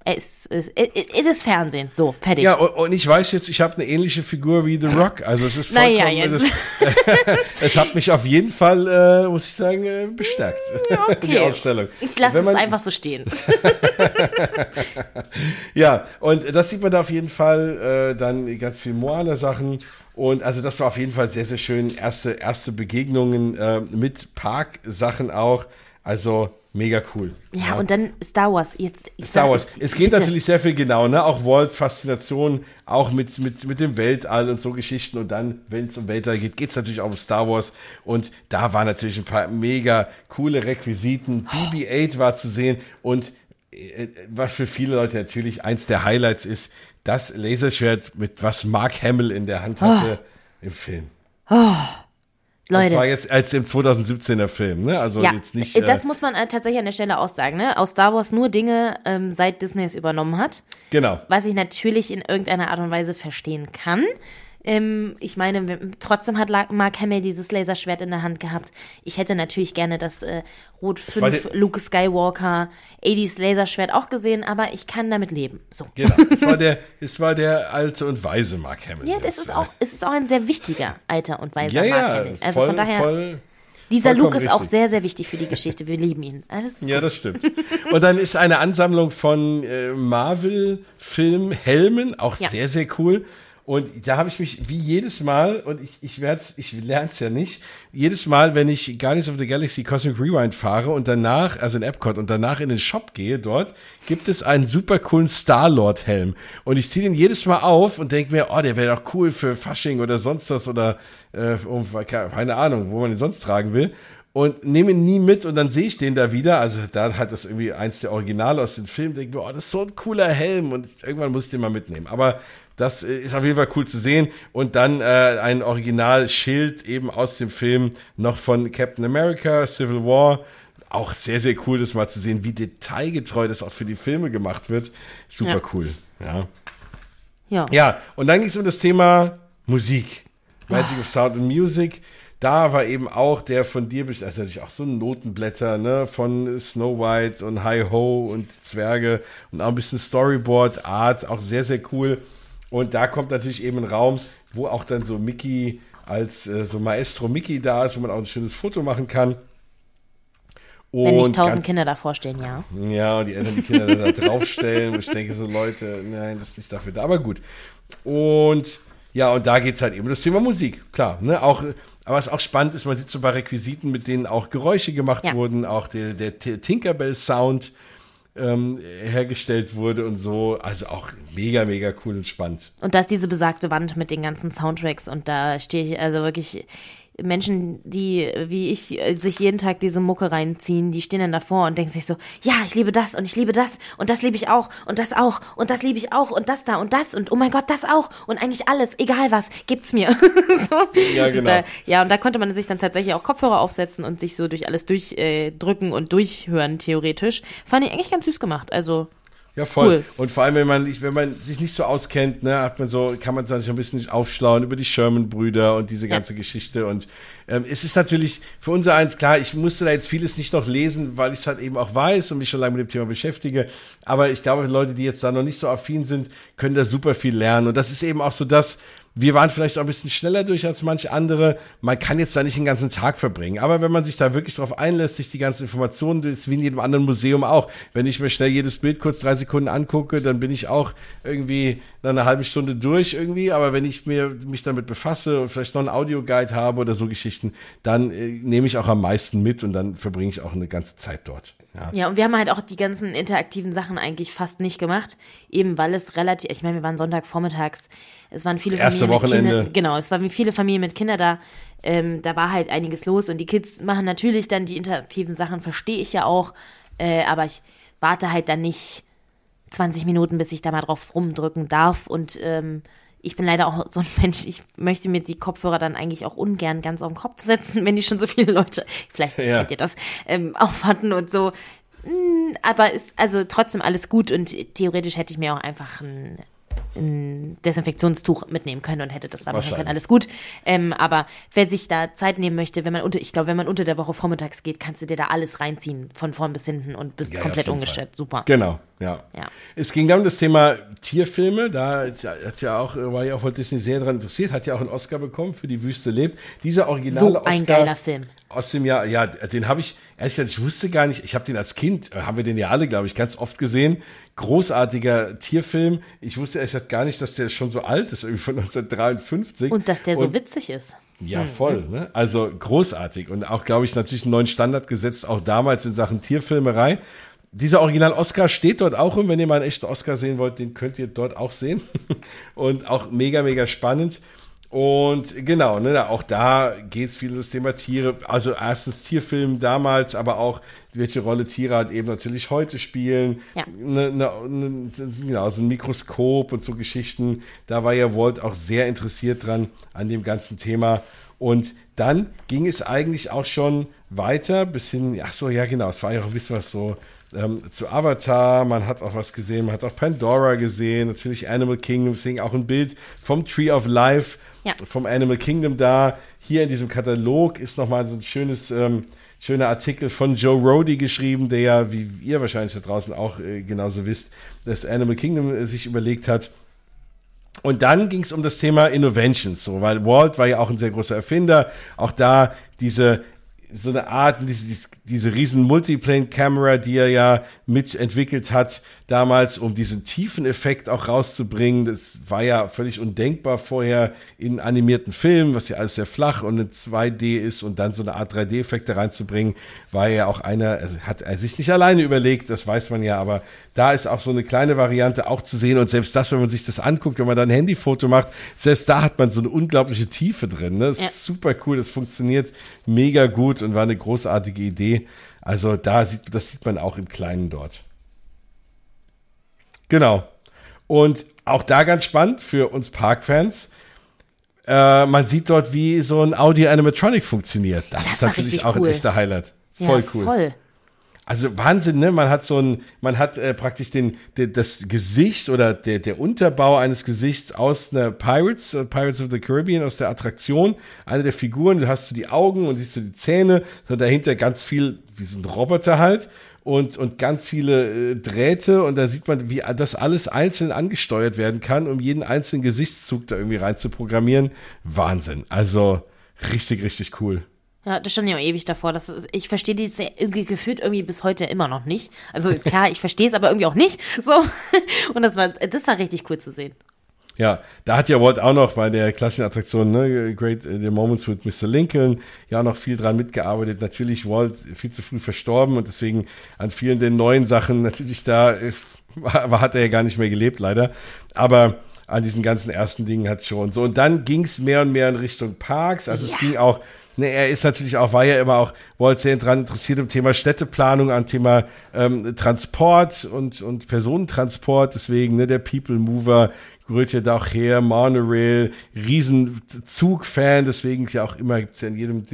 Er ist, es ist Fernsehen. So, fertig. Ja, und, und ich weiß jetzt, ich habe eine ähnliche Figur wie The Rock. Also es ist Naja, vollkommen, jetzt. das, es hat mich auf jeden Fall, äh, muss ich sagen, äh, bestärkt. Die Okay. Ausstellung. Ich lasse es einfach so stehen. Ja, und das sieht man da auf jeden Fall, äh, dann ganz viel Moana-Sachen. Und also das war auf jeden Fall sehr, sehr schön. Erste, erste Begegnungen äh, mit Parksachen auch. Also mega cool. Ja, und dann Star Wars. Jetzt, Star sag- Wars. Es geht bitte. natürlich sehr viel genau, ne? Auch Walts Faszination, auch mit, mit, mit dem Weltall und so Geschichten. Und dann, wenn es um Weltall geht, geht es natürlich auch um Star Wars. Und da waren natürlich ein paar mega coole Requisiten. BB-8 war zu sehen. Und äh, was für viele Leute natürlich eins der Highlights ist, das Laserschwert, mit was Mark Hamill in der Hand hatte im Film. Und zwar Leute. jetzt als im 2017er Film, ne? Also Ja, jetzt nicht. das äh, muss man äh, tatsächlich an der Stelle auch sagen, ne? Aus Star Wars nur Dinge, ähm, seit Disney es übernommen hat. genau. was ich natürlich in irgendeiner Art und Weise verstehen kann. Ähm, ich meine, trotzdem hat Mark Hamill dieses Laserschwert in der Hand gehabt. Ich hätte natürlich gerne das äh, Rot war 5 der- Luke Skywalker 80s Laserschwert auch gesehen, aber ich kann damit leben. So. Genau. Es war der, es war der alte und weise Mark Hamill. Ja, das ist auch, es ist auch ein sehr wichtiger alter und weiser ja, Mark ja, Hamill. Also voll, von daher, voll, dieser Luke ist auch richtig. sehr, sehr wichtig für die Geschichte. Wir lieben ihn. Das Ja, gut. das stimmt. Und dann ist eine Ansammlung von äh, Marvel-Film-Helmen, auch Ja. sehr, sehr cool. Und da habe ich mich wie jedes Mal, und ich, ich werd's, ich lerne es ja nicht, jedes Mal, wenn ich Guardians of the Galaxy Cosmic Rewind fahre und danach, also in Epcot und danach in den Shop gehe dort, gibt es einen super coolen Star-Lord-Helm. Und ich ziehe den jedes Mal auf und denke mir, oh, der wäre doch cool für Fasching oder sonst was oder äh, keine Ahnung, wo man den sonst tragen will und nehme ihn nie mit und dann sehe ich den da wieder. Also da hat das irgendwie eins der Originale aus dem Film. Denke mir, oh, das ist so ein cooler Helm und irgendwann muss ich den mal mitnehmen. Aber das äh, ist auf jeden Fall cool zu sehen. Und dann äh, ein Originalschild eben aus dem Film noch von Captain America, Civil War. Auch sehr, sehr cool, das mal zu sehen, wie detailgetreu das auch für die Filme gemacht wird. Super Ja. cool. Ja. Ja. Ja, und dann ging es um das Thema Musik. Magic of Sound and Music. Da war eben auch der von dir, also natürlich auch so ein Notenblätter, ne, von Snow White und Hi Ho und Zwerge und auch ein bisschen Storyboard Art, auch sehr, sehr cool. Und da kommt natürlich eben ein Raum, wo auch dann so Mickey als äh, so Maestro Mickey da ist, wo man auch ein schönes Foto machen kann. Wenn nicht Und tausend ganz- Kinder davor stehen, ja. ja, und die Eltern die Kinder da draufstellen. Und ich denke so, Leute, nein, das ist nicht dafür da. Aber gut. Und ja, und da geht's halt eben um das Thema Musik, klar. Ne? Auch, aber was auch spannend ist, man sieht so bei Requisiten, mit denen auch Geräusche gemacht Ja. wurden, auch der, der Tinkerbell-Sound ähm, hergestellt wurde und so. Also auch mega, mega cool und spannend. Und da ist diese besagte Wand mit den ganzen Soundtracks und da stehe ich also wirklich Menschen, die wie ich äh, sich jeden Tag diese Mucke reinziehen, die stehen dann davor und denken sich so, ja, ich liebe das und ich liebe das und das liebe ich auch und das auch und das liebe ich auch und das da und das und oh mein Gott, das auch und eigentlich alles, egal was, gibt's mir. so. Ja, genau. Und da, ja, und da konnte man sich dann tatsächlich auch Kopfhörer aufsetzen und sich so durch alles durchdrücken äh, und durchhören, theoretisch. Fand ich eigentlich ganz süß gemacht. Also, Ja, voll. Cool. Und vor allem, wenn man, wenn man sich nicht so auskennt, ne, hat man so, kann man sich ein bisschen aufschlauen über die Sherman-Brüder und diese ganze Geschichte. Und ähm, es ist natürlich für unser eins klar, ich musste da jetzt vieles nicht noch lesen, weil ich es halt eben auch weiß und mich schon lange mit dem Thema beschäftige. Aber ich glaube, Leute, die jetzt da noch nicht so affin sind, können da super viel lernen. Und das ist eben auch so das, wir waren vielleicht auch ein bisschen schneller durch als manche andere. Man kann jetzt da nicht den ganzen Tag verbringen. Aber wenn man sich da wirklich drauf einlässt, sich die ganzen Informationen, das ist wie in jedem anderen Museum auch. Wenn ich mir schnell jedes Bild kurz drei Sekunden angucke, dann bin ich auch irgendwie nach einer halben Stunde durch irgendwie. Aber wenn ich mir, mich damit befasse und vielleicht noch einen Audioguide habe oder so Geschichten, dann äh, nehme ich auch am meisten mit und dann verbringe ich auch eine ganze Zeit dort. Ja. Ja, und wir haben halt auch die ganzen interaktiven Sachen eigentlich fast nicht gemacht, eben weil es relativ, ich meine, wir waren Sonntagvormittags, es waren viele Erste Familien mit Wochenende. Kindern, genau, es waren viele Familien mit Kindern da, ähm, da war halt einiges los und die Kids machen natürlich dann die interaktiven Sachen, verstehe ich ja auch, äh, aber ich warte halt dann nicht 20 Minuten, bis ich da mal drauf rumdrücken darf und ähm, ich bin leider auch so ein Mensch, ich möchte mir die Kopfhörer dann eigentlich auch ungern ganz auf den Kopf setzen, wenn die schon so viele Leute, vielleicht Ja. kennt ihr das, ähm, aufhatten und so. Mm, Aber ist also trotzdem alles gut und theoretisch hätte ich mir auch einfach ein, ein Desinfektionstuch mitnehmen können und hätte das da machen können. Alles gut. Ähm, aber wer sich da Zeit nehmen möchte, wenn man unter, ich glaube, wenn man unter der Woche vormittags geht, kannst du dir da alles reinziehen, von vorn bis hinten und bist Ja, komplett jeden ungestellt. Super. Genau. Ja. Ja. Es ging dann um das Thema Tierfilme. Da hat ja auch, war ja auch Walt Disney sehr daran interessiert, hat ja auch einen Oscar bekommen für Die Wüste lebt. Dieser originale So ein Oscar geiler Film. aus dem Jahr, ja, den habe ich, ehrlich gesagt, ich wusste gar nicht, ich habe den als Kind, äh, haben wir den ja alle, glaube ich, ganz oft gesehen. Großartiger Tierfilm. Ich wusste ehrlich gesagt gar nicht, dass der schon so alt ist, irgendwie von 1953. Und dass der so Und- witzig ist. ja, voll. Ne? Also großartig und auch, glaube ich, natürlich einen neuen Standard gesetzt, auch damals in Sachen Tierfilmerei. Dieser Original Oscar steht dort auch und wenn ihr mal einen echten Oscar sehen wollt, den könnt ihr dort auch sehen. Und auch mega, mega spannend. Und genau, ne, auch da geht es viel um das Thema Tiere. Also erstens Tierfilm damals, aber auch welche Rolle Tiere halt eben natürlich heute spielen. Ja. Ne, ne, ne, genau, so ein Mikroskop und so Geschichten. Da war ja Walt auch sehr interessiert dran an dem ganzen Thema. Und dann ging es eigentlich auch schon weiter bis hin, ach so, ja genau, es war ja auch ein bisschen was so ähm, zu Avatar, man hat auch was gesehen, man hat auch Pandora gesehen, natürlich Animal Kingdom, deswegen auch ein Bild vom Tree of Life, Ja. vom Animal Kingdom da. Hier in diesem Katalog ist nochmal so ein schönes, ähm, schöner Artikel von Joe Rody geschrieben, der ja, wie ihr wahrscheinlich da draußen auch äh, genauso wisst, das Animal Kingdom äh, sich überlegt hat. Und dann ging es um das Thema Innovations, so, weil Walt war ja auch ein sehr großer Erfinder. Auch da diese so eine Art, diese, diese riesen Multiplane-Kamera, die er ja mitentwickelt hat, damals, um diesen tiefen Effekt auch rauszubringen. Das war ja völlig undenkbar vorher in animierten Filmen, was ja alles sehr flach und in 2D ist und dann so eine Art 3D-Effekte reinzubringen, war ja auch einer, also hat er sich nicht alleine überlegt, das weiß man ja, aber da ist auch so eine kleine Variante auch zu sehen und selbst das, wenn man sich das anguckt, wenn man da ein Handyfoto macht, selbst da hat man so eine unglaubliche Tiefe drin. Ne? Das Ja. ist super cool, das funktioniert mega gut und war eine großartige Idee. Also da sieht, das sieht man auch im Kleinen dort. Genau. Und auch da ganz spannend für uns Parkfans. Äh, man sieht dort, wie so ein Audio Animatronic funktioniert. Das, Das ist natürlich auch cool. ein echter Highlight. Voll ja, cool. Voll. Also Wahnsinn, ne? Man hat so ein, man hat äh, praktisch den, den, das Gesicht oder der, der Unterbau eines Gesichts aus einer Pirates, äh, Pirates of the Caribbean, aus der Attraktion. Eine der Figuren, du hast du die Augen und siehst du die Zähne und dahinter ganz viel, wie so ein Roboter halt. Und, und ganz viele äh, Drähte und da sieht man, wie das alles einzeln angesteuert werden kann, um jeden einzelnen Gesichtszug da irgendwie rein zu programmieren. Wahnsinn. Also richtig, richtig cool. Ja, das stand ja auch ewig davor. Das, ist- ich verstehe die irgendwie gefühlt irgendwie bis heute immer noch nicht. Also klar, ich verstehe es aber irgendwie auch nicht. So. Und das war, das war richtig cool zu sehen. Ja, da hat ja Walt auch noch bei der klassischen Attraktion, ne, Great äh, The Moments with Mr. Lincoln, ja noch viel dran mitgearbeitet. Natürlich Walt viel zu früh verstorben und deswegen an vielen der neuen Sachen natürlich da äh, war, war, hat er ja gar nicht mehr gelebt, leider. Aber an diesen ganzen ersten Dingen hat schon so. Und dann ging es mehr und mehr in Richtung Parks. Also es ging auch, ne, er ist natürlich auch, war ja immer auch, sehr dran interessiert am Thema Städteplanung, am Thema ähm, Transport und, und Personentransport. Deswegen, ne, der People Mover rührt ja da auch her, Monorail, Riesenzug-Fan, deswegen ist ja auch immer, gibt's ja in jedem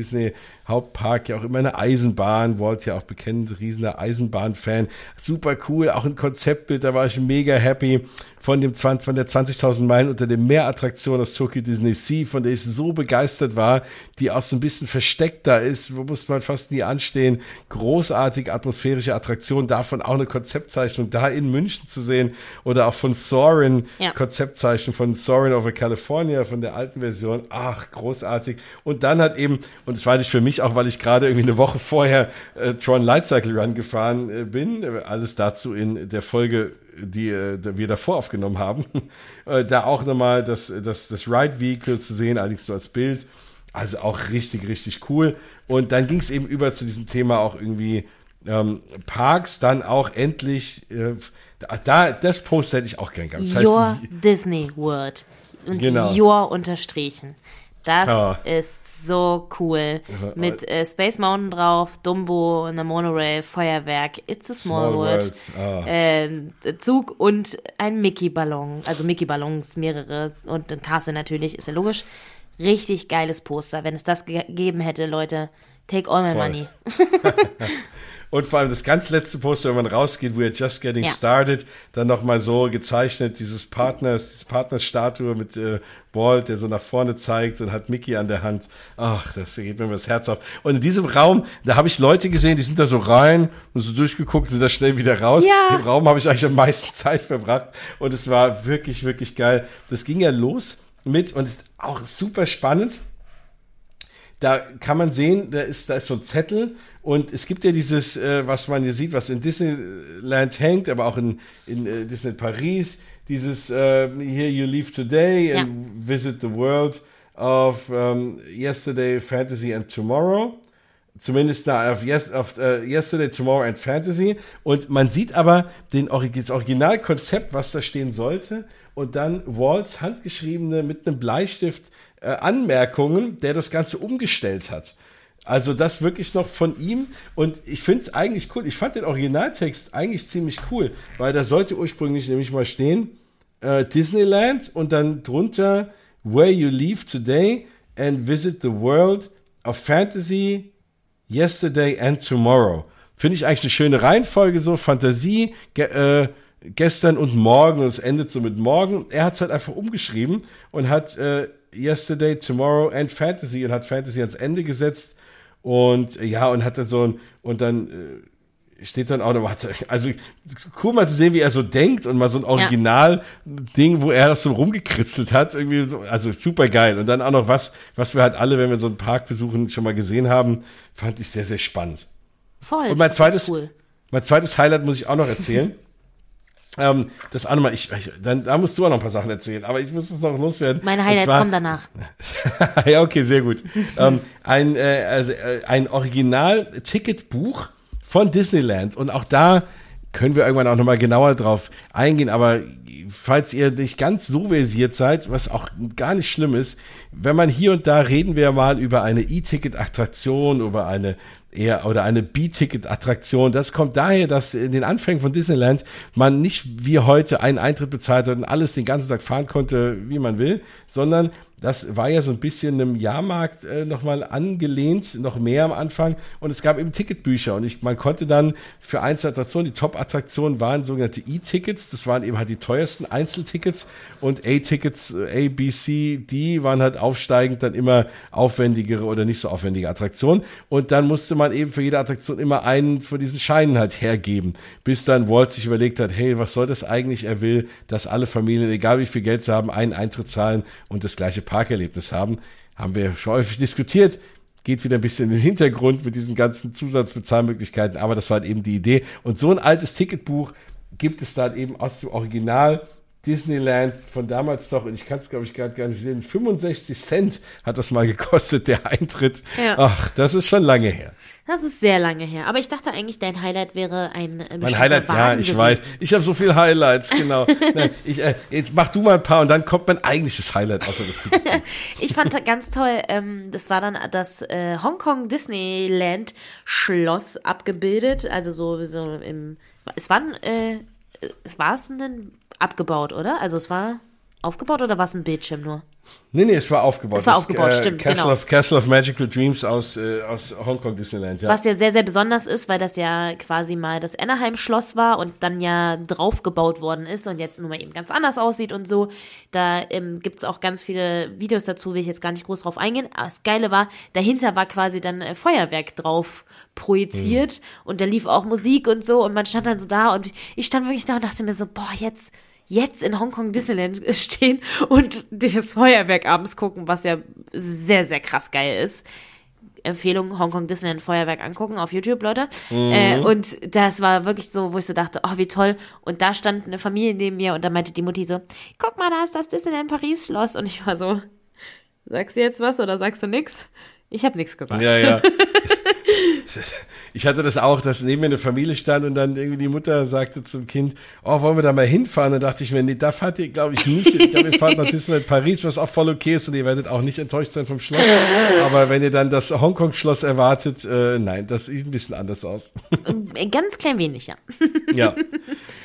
Disney-Hauptpark ja auch immer eine Eisenbahn, Walt ja auch bekannt, riesener Eisenbahn-Fan, super cool, auch ein Konzeptbild, da war ich mega happy von dem 20, von der 20.000 Meilen unter dem Meer-Attraktion aus Tokyo Disney Sea, von der ich so begeistert war, die auch so ein bisschen versteckt da ist, wo muss man fast nie anstehen, großartig atmosphärische Attraktion, davon auch eine Konzeptzeichnung da in München zu sehen oder auch von Soarin, Ja. Konzeptzeichen von Soarin over California, von der alten Version. Ach, großartig. Und dann hat eben, und das war nicht für mich auch, weil ich gerade irgendwie eine Woche vorher äh, Tron Light Cycle Run gefahren äh, bin. Alles dazu in der Folge, die äh, wir davor aufgenommen haben. äh, da auch nochmal das, das, das Ride Vehicle zu sehen, allerdings nur als Bild. Also auch richtig, richtig cool. Und dann ging es eben über zu diesem Thema auch irgendwie ähm, Parks, dann auch endlich, äh, da, da, das Post hätte ich auch gern gehabt. Das heißt, Your Disney World. Und Genau. Your unterstrichen. Das Ah. ist so cool. Mit äh, Space Mountain drauf, Dumbo, eine Monorail, Feuerwerk, It's a Small, Small World, ah. äh, Zug und ein Mickey-Ballon. Also Mickey-Ballons, mehrere. Und ein Castle natürlich, ist ja logisch. Richtig geiles Poster. Wenn es das gegeben hätte, Leute, take all my Voll. money. Und vor allem das ganz letzte Poster, wenn man rausgeht, we're just getting Ja. started, dann nochmal so gezeichnet, dieses Partners, diese Partnersstatue mit äh, Walt, der so nach vorne zeigt und hat Mickey an der Hand. Ach, das geht mir das Herz auf. Und in diesem Raum, da habe ich Leute gesehen, die sind da so rein und so durchgeguckt, sind da schnell wieder raus. Ja. Im Raum habe ich eigentlich am meisten Zeit verbracht und es war wirklich, wirklich geil. Das ging ja los mit und auch super spannend da kann man sehen, da ist, da ist so ein Zettel und es gibt ja dieses, äh, was man hier sieht, was in Disneyland hängt, aber auch in, in äh, Disney Paris, dieses äh, Here you leave today and visit the world of um, yesterday, fantasy and tomorrow. Zumindest na, auf, yes, auf äh, Yesterday, Tomorrow and Fantasy. Und man sieht aber den, das Originalkonzept, was da stehen sollte. Und dann Walls handgeschriebene mit einem Bleistift äh, Anmerkungen, der das Ganze umgestellt hat. Also das wirklich noch von ihm. Und ich finde es eigentlich cool. Ich fand den Originaltext eigentlich ziemlich cool, weil da sollte ursprünglich nämlich mal stehen, äh, Disneyland und dann drunter Where you leave today and visit the world of fantasy, yesterday and tomorrow. Finde ich eigentlich eine schöne Reihenfolge so, Fantasie, ge äh, gestern und morgen und es endet so mit morgen. Er hat es halt einfach umgeschrieben und hat äh, yesterday, tomorrow and fantasy und hat Fantasy ans Ende gesetzt und ja und hat dann so ein und dann äh, steht dann auch noch, warte, also cool mal zu sehen, wie er so denkt und mal so ein Original-Ding, wo er das so rumgekritzelt hat, irgendwie so, also super geil. Und dann auch noch was, was wir halt alle, wenn wir so einen Park besuchen, schon mal gesehen haben, fand ich sehr, sehr spannend. Voll. Und mein zweites, Cool. mein zweites Highlight muss ich auch noch erzählen. ähm, das auch nochmal, ich, ich, dann, da musst du auch noch ein paar Sachen erzählen, aber ich muss es noch loswerden. Meine Highlights zwar- kommen danach. ja, okay, sehr gut. ähm, ein, äh, also, äh, ein Original-Ticketbuch von Disneyland. Und auch da können wir irgendwann auch nochmal genauer drauf eingehen. Aber falls ihr nicht ganz so versiert seid, was auch gar nicht schlimm ist, wenn man hier und da reden wir mal über eine E-Ticket-Attraktion, über eine eher oder eine B-Ticket-Attraktion. Das kommt daher, dass in den Anfängen von Disneyland man nicht wie heute einen Eintritt bezahlt hat und alles den ganzen Tag fahren konnte, wie man will, sondern das war ja so ein bisschen einem Jahrmarkt äh, nochmal angelehnt, noch mehr am Anfang. Und es gab eben Ticketbücher. Und ich, man konnte dann für einzelne Attraktionen, die Top-Attraktionen waren sogenannte E-Tickets. Das waren eben halt die teuersten Einzeltickets. Und A-Tickets, äh, A, B, C, D waren halt aufsteigend dann immer aufwendigere oder nicht so aufwendige Attraktionen. Und dann musste man eben für jede Attraktion immer einen von diesen Scheinen halt hergeben. Bis dann Walt sich überlegt hat, hey, was soll das eigentlich? Er will, dass alle Familien, egal wie viel Geld sie haben, einen Eintritt zahlen und das gleiche Parkerlebnis haben. Haben wir schon häufig diskutiert. Geht wieder ein bisschen in den Hintergrund mit diesen ganzen Zusatzbezahlmöglichkeiten, aber das war halt eben die Idee. Und so ein altes Ticketbuch gibt es dann eben aus dem Original Disneyland von damals doch, und ich kann es glaube ich gerade gar nicht sehen, 65 Cent hat das mal gekostet, der Eintritt. Ja. Ach, das ist schon lange her. Das ist sehr lange her. Aber ich dachte eigentlich, dein Highlight wäre ein äh, Mein Highlight, ja, Wagen ich gewesen. weiß. Ich habe so viele Highlights, genau. Nein, ich, äh, jetzt mach du mal ein paar und dann kommt mein eigentliches Highlight außer das. Ich fand ganz toll, ähm, das war dann das äh, Hongkong Disneyland Schloss abgebildet. Also so, so im. Es war ein, äh, es war es denn abgebaut, oder? Also es war aufgebaut oder war es ein Bildschirm nur? Nee, nee, es war aufgebaut. Es war Das, aufgebaut, stimmt, Castle, genau. of, Castle of Magical Dreams aus, äh, aus Hongkong Disneyland, ja. Was ja sehr, sehr besonders ist, weil das ja quasi mal das Anaheim-Schloss war und dann ja draufgebaut worden ist und jetzt nun mal eben ganz anders aussieht und so. Da ähm, gibt es auch ganz viele Videos dazu, will ich jetzt gar nicht groß drauf eingehen. Aber das Geile war, dahinter war quasi dann äh, Feuerwerk drauf projiziert und da lief auch Musik und so und man stand dann so da und ich stand wirklich da und dachte mir so, boah, jetzt jetzt in Hongkong Disneyland stehen und das Feuerwerk abends gucken, was ja sehr, sehr krass geil ist. Empfehlung, Hongkong Disneyland Feuerwerk angucken auf YouTube, Leute. Äh, und das war wirklich so, wo ich so dachte, oh, wie toll. Und da stand eine Familie neben mir und da meinte die Mutti so, guck mal, da ist das Disneyland Paris Schloss. Und ich war so, sagst du jetzt was oder sagst du nix? Ich habe nichts gesagt. Ja, ja. Ich hatte das auch, dass neben mir eine Familie stand und dann irgendwie die Mutter sagte zum Kind, oh, wollen wir da mal hinfahren? Dann dachte ich mir, nee, da fahrt ihr, glaube ich, nicht. Ich glaube, ihr fahrt nach Disneyland Paris, was auch voll okay ist und ihr werdet auch nicht enttäuscht sein vom Schloss. Aber wenn ihr dann das Hongkong-Schloss erwartet, äh, nein, das sieht ein bisschen anders aus. Ein Ganz klein wenig, ja. Ja.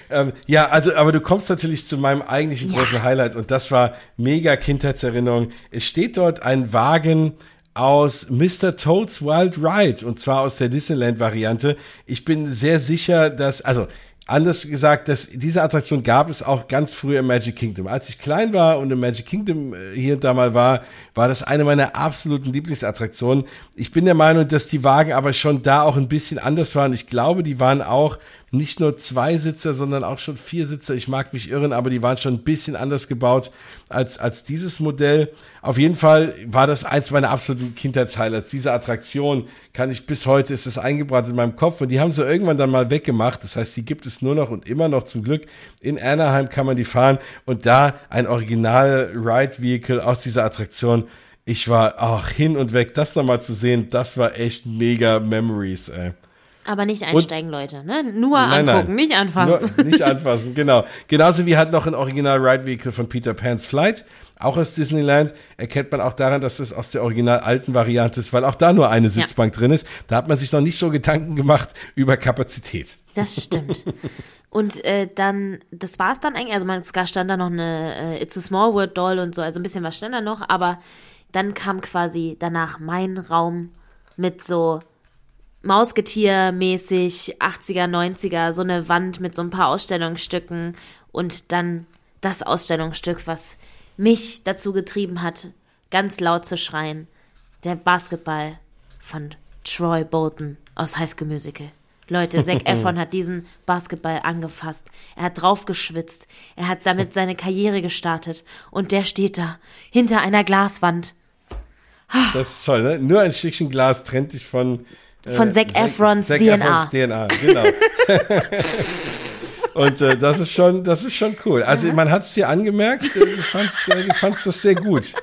ähm, ja, also, aber du kommst natürlich zu meinem eigentlichen Ja. großen Highlight und das war mega Kindheitserinnerung. Es steht dort ein Wagen aus Mr. Toad's Wild Ride und zwar aus der Disneyland-Variante. Ich bin sehr sicher, dass, also anders gesagt, dass diese Attraktion gab es auch ganz früh im Magic Kingdom. Als ich klein war und im Magic Kingdom äh, hier und da mal war, war das eine meiner absoluten Lieblingsattraktionen. Ich bin der Meinung, dass die Wagen aber schon da auch ein bisschen anders waren. Ich glaube, die waren auch nicht nur zwei Sitzer, sondern auch schon vier Sitzer. Ich mag mich irren, aber die waren schon ein bisschen anders gebaut als, als dieses Modell. Auf jeden Fall war das eins meiner absoluten Kindheitshighlights. Diese Attraktion kann ich bis heute, ist es eingebrannt in meinem Kopf und die haben sie irgendwann dann mal weggemacht. Das heißt, die gibt es nur noch und immer noch zum Glück. In Anaheim kann man die fahren und da ein Original Ride Vehicle aus dieser Attraktion. Ich war auch hin und weg, das nochmal zu sehen, das war echt mega Memories, ey. Aber nicht einsteigen, und, Leute, ne? Nur nein, angucken, nein. nicht anfassen. Nur, nicht anfassen, genau. Genauso wie hat noch ein Original Ride Vehicle von Peter Pan's Flight, auch aus Disneyland, erkennt man auch daran, dass das aus der original alten Variante ist, weil auch da nur eine Sitzbank ja. drin ist. Da hat man sich noch nicht so Gedanken gemacht über Kapazität. Das stimmt. Und äh, dann, das war es dann eigentlich, also man, es stand da noch eine äh, It's a Small World Doll und so, also ein bisschen was stand da noch, aber dann kam quasi danach mein Raum mit so Mausgetier-mäßig 80er, 90er, so eine Wand mit so ein paar Ausstellungsstücken und dann das Ausstellungsstück, was mich dazu getrieben hat, ganz laut zu schreien. Der Basketball von Troy Bolton aus High School Musical. Leute, Zac Efron hat diesen Basketball angefasst. Er hat drauf geschwitzt. Er hat damit seine Karriere gestartet. Und der steht da, hinter einer Glaswand. Das ist toll, ne? Nur ein Stückchen Glas trennt dich von von äh, Zac Efrons Zac DNA. Efrons DNA, genau. Und äh, das ist schon, das ist schon cool. Also man hat es dir angemerkt, äh, du fandst, äh, du fandst das sehr gut.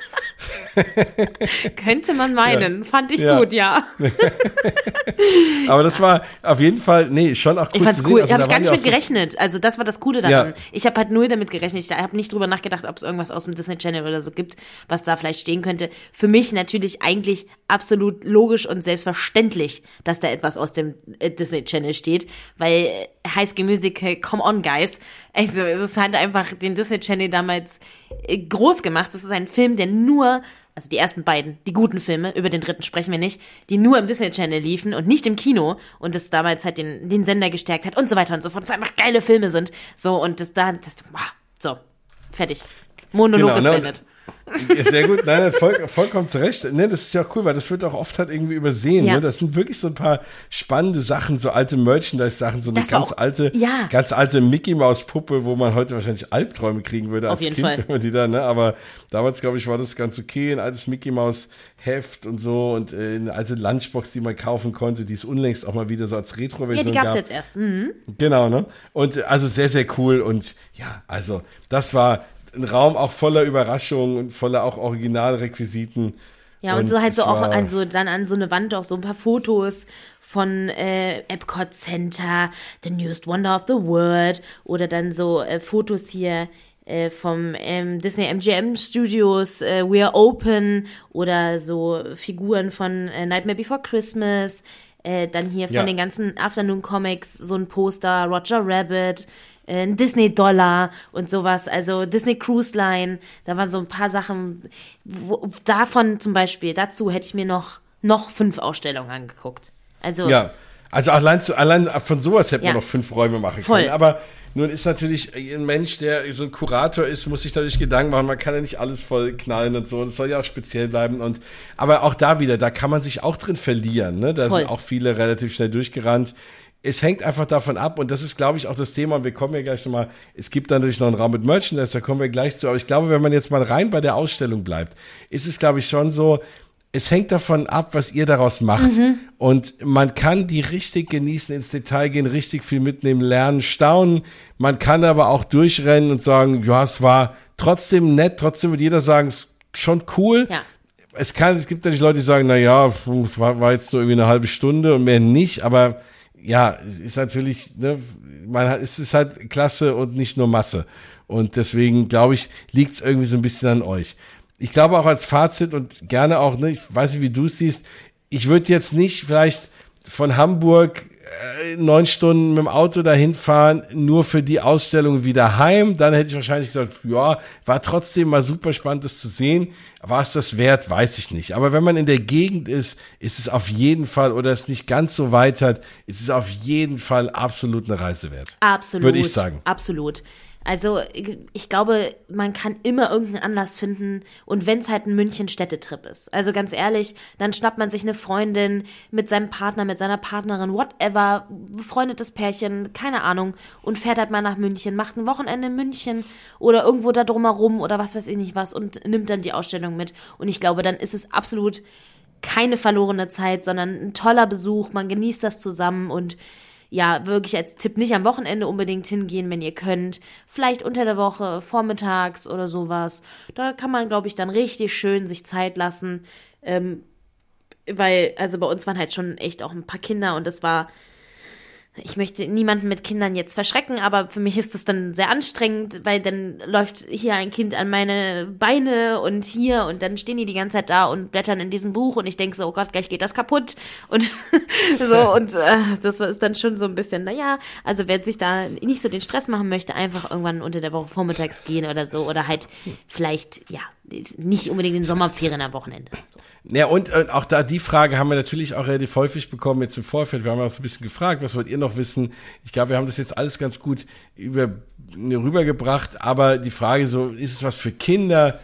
Könnte man meinen. Ja. Fand ich ja. gut, ja. Aber das war auf jeden Fall, nee, schon auch cool. Ich fand's cool. Also, da habe ich gar nicht mit so gerechnet. Also das war das Coole daran. Ja. Ich habe halt null damit gerechnet. Ich habe nicht drüber nachgedacht, ob es irgendwas aus dem Disney Channel oder so gibt, was da vielleicht stehen könnte. Für mich natürlich eigentlich absolut logisch und selbstverständlich, dass da etwas aus dem äh, Disney Channel steht, weil High School Musical, come on guys. Also es ist halt einfach den Disney Channel damals äh, groß gemacht. Das ist ein Film, der nur, also die ersten beiden, die guten Filme, über den dritten sprechen wir nicht, die nur im Disney Channel liefen und nicht im Kino und das damals halt den, den Sender gestärkt hat und so weiter und so fort. Das einfach geile Filme sind. So, und das da, das, so, fertig. Monolog genau, ist ne? Sehr gut, nein, voll, vollkommen zurecht. Ne, das ist ja cool, weil das wird auch oft halt irgendwie übersehen. Ja. Ne? Das sind wirklich so ein paar spannende Sachen, so alte Merchandise-Sachen, so eine das ganz auch, alte, ja. ganz alte Mickey Maus Puppe, wo man heute wahrscheinlich Albträume kriegen würde als Kind, Fall. wenn man die da, ne? Aber damals, glaube ich, war das ganz okay. Ein altes Mickey Maus Heft und so und äh, eine alte Lunchbox, die man kaufen konnte, die ist unlängst auch mal wieder so als Retro-Version. Ja, die gab's gab. jetzt erst. Mhm. Genau, ne? Und also sehr, sehr cool und ja, also das war ein Raum auch voller Überraschungen und voller auch Originalrequisiten. Ja, und, und so halt so auch an so, dann an so eine Wand auch so ein paar Fotos von äh, Epcot Center, The Newest Wonder of the World oder dann so äh, Fotos hier äh, vom ähm, Disney MGM Studios, äh, We Are Open oder so Figuren von äh, Nightmare Before Christmas. Äh, dann hier von ja. den ganzen Afternoon Comics so ein Poster, Roger Rabbit, ein Disney-Dollar und sowas, also Disney Cruise Line, da waren so ein paar Sachen, wo, davon zum Beispiel, dazu hätte ich mir noch, noch fünf Ausstellungen angeguckt. Also. Ja, also allein, zu, allein von sowas hätte ja. man noch fünf Räume machen Voll. können, aber nun ist natürlich ein Mensch, der so ein Kurator ist, muss sich natürlich Gedanken machen. Man kann ja nicht alles voll knallen und so. Und es soll ja auch speziell bleiben. Und aber auch da wieder, da kann man sich auch drin verlieren. Ne? Da voll. sind auch viele relativ schnell durchgerannt es hängt einfach davon ab, und das ist, glaube ich, auch das Thema, und wir kommen ja gleich nochmal, es gibt dann natürlich noch einen Raum mit Merchandise, da kommen wir gleich zu, aber ich glaube, wenn man jetzt mal rein bei der Ausstellung bleibt, ist es, glaube ich, schon so, es hängt davon ab, was ihr daraus macht. Mhm. Und man kann die richtig genießen, ins Detail gehen, richtig viel mitnehmen, lernen, staunen. Man kann aber auch durchrennen und sagen, ja, es war trotzdem nett, trotzdem wird jeder sagen, es ist schon cool. Ja. Es kann, es gibt natürlich Leute, die sagen, na ja, war, war jetzt nur irgendwie eine halbe Stunde und mehr nicht, aber ja, es ist natürlich, ne, man hat, es ist halt Klasse und nicht nur Masse. Und deswegen, glaube ich, liegt es irgendwie so ein bisschen an euch. Ich glaube auch als Fazit und gerne auch, ne, ich weiß nicht, wie du es siehst, ich würde jetzt nicht vielleicht von Hamburg neun Stunden mit dem Auto dahin fahren, nur für die Ausstellung wieder heim. Dann hätte ich wahrscheinlich gesagt, ja, war trotzdem mal super spannend, das zu sehen. War es das wert, weiß ich nicht. Aber wenn man in der Gegend ist, ist es auf jeden Fall, oder es nicht ganz so weit hat, ist es auf jeden Fall absolut eine Reise wert. Absolut. Würde ich sagen. Absolut. Also ich glaube, man kann immer irgendeinen Anlass finden und wenn es halt ein München-Städtetrip ist. Also ganz ehrlich, dann schnappt man sich eine Freundin mit seinem Partner, mit seiner Partnerin, whatever, befreundetes Pärchen, keine Ahnung, und fährt halt mal nach München, macht ein Wochenende in München oder irgendwo da drumherum oder was weiß ich nicht was und nimmt dann die Ausstellung mit. Und ich glaube, dann ist es absolut keine verlorene Zeit, sondern ein toller Besuch, man genießt das zusammen und ja, wirklich als Tipp nicht am Wochenende unbedingt hingehen, wenn ihr könnt. Vielleicht unter der Woche, vormittags oder sowas. Da kann man, glaube ich, dann richtig schön sich Zeit lassen. Ähm, weil, also bei uns waren halt schon echt auch ein paar Kinder und es war ich möchte niemanden mit Kindern jetzt verschrecken, aber für mich ist das dann sehr anstrengend, weil dann läuft hier ein Kind an meine Beine und hier und dann stehen die die ganze Zeit da und blättern in diesem Buch und ich denke so, oh Gott, gleich geht das kaputt. Und so und äh, das ist dann schon so ein bisschen, naja, also wer sich da nicht so den Stress machen möchte, einfach irgendwann unter der Woche vormittags gehen oder so oder halt vielleicht, ja, nicht unbedingt in Sommerferien am Wochenende. So. Ja, und, und auch da die Frage haben wir natürlich auch relativ häufig bekommen jetzt im Vorfeld. Wir haben auch so ein bisschen gefragt, was wollt ihr noch wissen? Ich glaube, wir haben das jetzt alles ganz gut über, rübergebracht, aber die Frage so, ist es was für Kinder?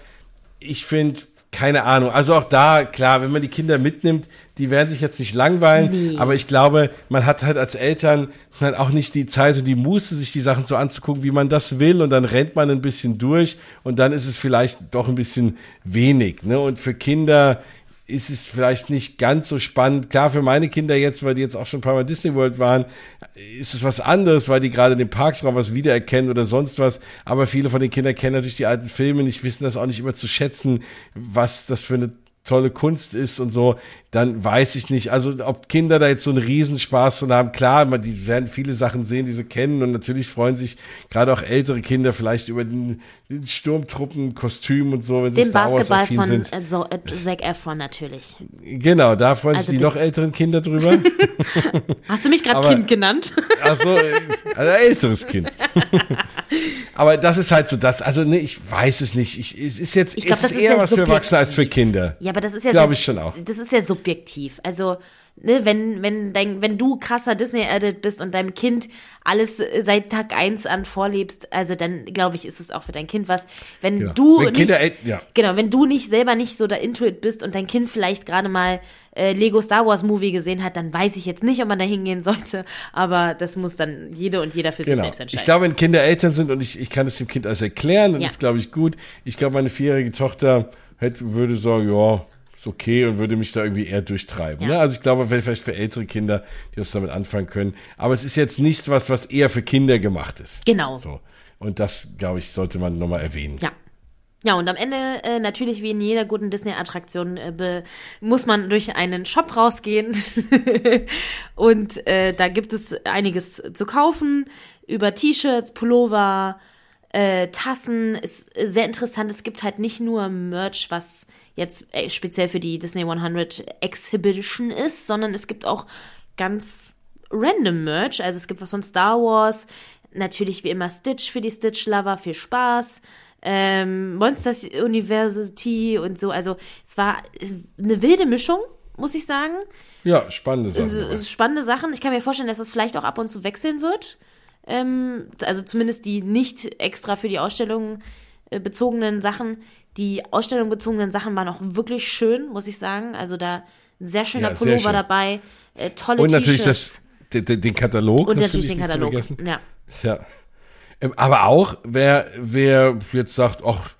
Ich finde, keine Ahnung. Also auch da, klar, wenn man die Kinder mitnimmt, die werden sich jetzt nicht langweilen, nee. aber ich glaube, man hat halt als Eltern halt auch nicht die Zeit und die Muße, sich die Sachen so anzugucken, wie man das will und dann rennt man ein bisschen durch und dann ist es vielleicht doch ein bisschen wenig. Ne? Und für Kinder, ist es vielleicht nicht ganz so spannend. Klar, für meine Kinder jetzt, weil die jetzt auch schon ein paar Mal Disney World waren, ist es was anderes, weil die gerade den Parksraum was wiedererkennen oder sonst was. Aber viele von den Kindern kennen natürlich die alten Filme nicht, wissen das auch nicht immer zu schätzen, was das für eine tolle Kunst ist und so, dann weiß ich nicht. Also ob Kinder da jetzt so einen Riesenspaß von haben, klar, man, die werden viele Sachen sehen, die sie kennen und natürlich freuen sich gerade auch ältere Kinder vielleicht über den, den Sturmtruppenkostüm und so, wenn sie Den Star Basketball von sind. Äh, so, äh, Zac Efron natürlich. Genau, da freuen Also sich die bitte. noch älteren Kinder drüber. Hast du mich gerade Kind genannt? Ach so, äh, also älteres Kind. Aber das ist halt so das, also ne, ich weiß es nicht. Ich, es ist jetzt, Ich glaub, es das ist ist eher ja was für Erwachsene als für subjektiv. Kinder. Ja, aber das ist ja Glaube ich schon auch. Das ist ja subjektiv. Also, ne, wenn, wenn dein, wenn du krasser Disney-Edit bist und deinem Kind alles äh, seit Tag eins an vorlebst, also dann glaube ich, ist es auch für dein Kind was. Wenn Genau. du Wenn nicht, Kinder ja. genau, wenn du nicht selber nicht so da into it bist und dein Kind vielleicht gerade mal äh, Lego Star Wars Movie gesehen hat, dann weiß ich jetzt nicht, ob man da hingehen sollte, aber das muss dann jede und jeder für sich Genau. selbst entscheiden. Ich glaube, wenn Kinder Eltern sind und ich, ich kann es dem Kind alles erklären, dann Ja. ist, glaube ich, gut. Ich glaube, meine vierjährige Tochter hätte, würde sagen, ja, ist okay und würde mich da irgendwie eher durchtreiben. Ja. Ne? Also ich glaube, vielleicht für ältere Kinder, die was damit anfangen können. Aber es ist jetzt nichts was, was eher für Kinder gemacht ist. Genau. So. Und das, glaube ich, sollte man nochmal erwähnen. Ja. Ja, und am Ende, äh, natürlich wie in jeder guten Disney-Attraktion, äh, muss man durch einen Shop rausgehen. und äh, da gibt es einiges zu kaufen. Über T-Shirts, Pullover, äh, Tassen. Ist äh, sehr interessant. Es gibt halt nicht nur Merch, was jetzt äh, speziell für die Disney 100 Exhibition ist, sondern es gibt auch ganz random Merch. Also es gibt was von Star Wars. Natürlich wie immer Stitch für die Stitch-Lover. Viel Spaß ähm, Monsters University und so. Also es war eine wilde Mischung, muss ich sagen. Ja, spannende Sache. Es ist spannende Sachen. Ich kann mir vorstellen, dass das vielleicht auch ab und zu wechseln wird. Ähm, also zumindest die nicht extra für die Ausstellung äh, bezogenen Sachen. Die Ausstellung bezogenen Sachen waren auch wirklich schön, muss ich sagen. Also da ein sehr schöner Ja, sehr Pullover schön. dabei, äh, tolle Und natürlich das, den, den Katalog. und natürlich den Katalog. Ja. Ja. Ähm, Aber auch, wer, wer jetzt sagt, ach,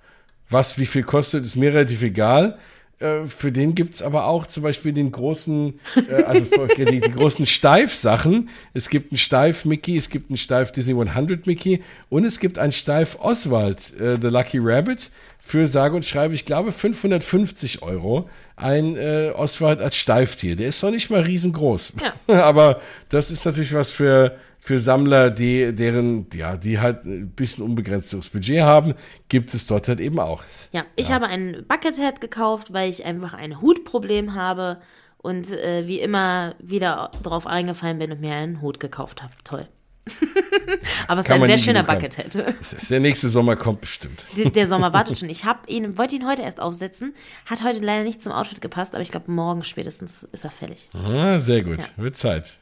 was, wie viel kostet, ist mir relativ egal. Äh, Für den gibt's aber auch zum Beispiel den großen, äh, also die, die großen Steif-Sachen. Es gibt einen Steif-Mickey, es gibt einen Steif Disney 100 Mickey und es gibt einen Steif Oswald, äh, The Lucky Rabbit, für sage und schreibe, ich glaube 550 Euro. Ein äh, Oswald als Steiftier. Der ist noch nicht mal riesengroß. Ja. aber das ist natürlich was für für Sammler, die deren ja, die halt ein bisschen unbegrenztes Budget haben, gibt es dort halt eben auch. Ja, ich habe einen Buckethead gekauft, weil ich einfach ein Hutproblem habe und äh, wie immer wieder drauf eingefallen bin und mir einen Hut gekauft habe. Toll. Aber es ist ein sehr schöner Buckethead. Der nächste Sommer kommt bestimmt. Der, der Sommer wartet schon. Ich hab ihn, wollte ihn heute erst aufsetzen. Hat heute leider nicht zum Outfit gepasst, aber ich glaube, morgen spätestens ist er fertig. Ah, sehr gut. Ja. Wird Zeit.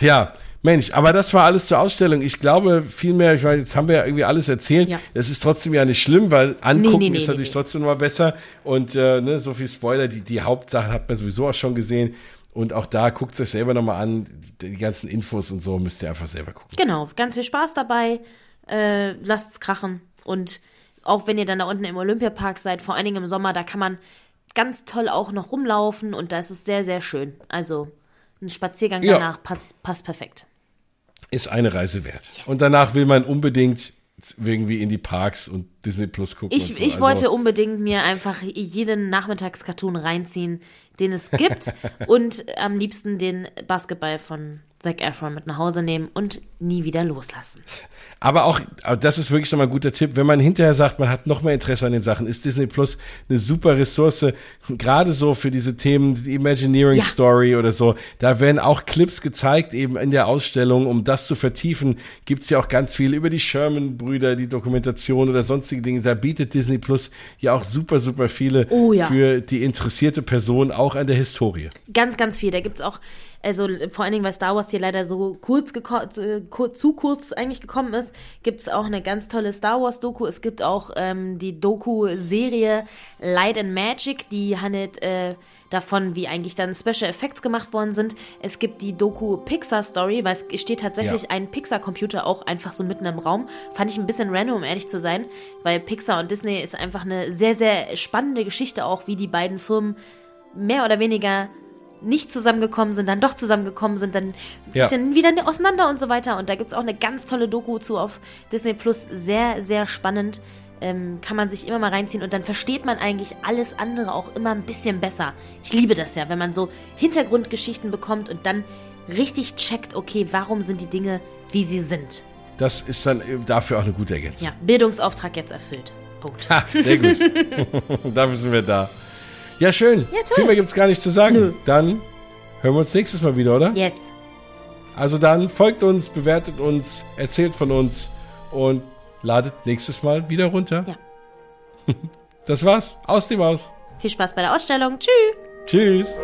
Ja, Mensch, aber das war alles zur Ausstellung. Ich glaube, vielmehr, ich weiß, jetzt haben wir ja irgendwie alles erzählt. Ja. Das ist trotzdem ja nicht schlimm, weil angucken nee, nee, ist nee, natürlich trotzdem mal besser. Und äh, ne, so viel Spoiler, die, die Hauptsache hat man sowieso auch schon gesehen. Und auch da guckt es euch selber nochmal an. Die ganzen Infos und so müsst ihr einfach selber gucken. Genau, ganz viel Spaß dabei. Äh, lasst es krachen. Und auch wenn ihr dann da unten im Olympiapark seid, vor allen Dingen im Sommer, da kann man ganz toll auch noch rumlaufen und da ist es sehr, sehr schön. Also ein Spaziergang danach passt, passt perfekt. Ist eine Reise wert. Yes. Und danach will man unbedingt irgendwie in die Parks und Disney Plus gucken. Ich, so. ich also, wollte unbedingt mir einfach jeden Nachmittagscartoon reinziehen, den es gibt und am liebsten den Basketball von Zac Efron mit nach Hause nehmen und nie wieder loslassen. Aber auch, das ist wirklich nochmal ein guter Tipp, wenn man hinterher sagt, man hat noch mehr Interesse an den Sachen, ist Disney Plus eine super Ressource, gerade so für diese Themen, die Imagineering ja. Story oder so. Da werden auch Clips gezeigt, eben in der Ausstellung, um das zu vertiefen, gibt's ja auch ganz viel über die Sherman-Brüder, die Dokumentation oder sonstige Dinge. Da bietet Disney Plus ja auch super, super viele oh, ja. für die interessierte Person auch an der Historie. Ganz, ganz viel. Da gibt's auch also vor allen Dingen, weil Star Wars hier leider so kurz zu kurz eigentlich gekommen ist, gibt es auch eine ganz tolle Star Wars Doku. Es gibt auch ähm, die Doku-Serie Light and Magic, die handelt äh, davon, wie eigentlich dann Special Effects gemacht worden sind. Es gibt die Doku Pixar Story, weil es steht tatsächlich ja. ein Pixar-Computer auch einfach so mitten im Raum. Fand ich ein bisschen random, um ehrlich zu sein, weil Pixar und Disney ist einfach eine sehr, sehr spannende Geschichte auch, wie die beiden Firmen mehr oder weniger nicht zusammengekommen sind, dann doch zusammengekommen sind, dann ein bisschen wieder auseinander und so weiter. Und da gibt es auch eine ganz tolle Doku zu auf Disney Plus. Sehr, sehr spannend. Ähm, kann man sich immer mal reinziehen und dann versteht man eigentlich alles andere auch immer ein bisschen besser. Ich liebe das ja, wenn man so Hintergrundgeschichten bekommt und dann richtig checkt, okay, warum sind die Dinge, wie sie sind. Das ist dann dafür auch eine gute Ergänzung. Ja, Bildungsauftrag jetzt erfüllt. Punkt. Ha, sehr gut. dafür sind wir da. Ja, schön. Ja, toll. Viel mehr gibt es gar nicht zu sagen. Nö. Dann hören wir uns nächstes Mal wieder, oder? Yes. Also dann folgt uns, bewertet uns, erzählt von uns und ladet nächstes Mal wieder runter. Ja. Das war's. Aus dem Aus. Viel Spaß bei der Ausstellung. Tschüss. Tschüss.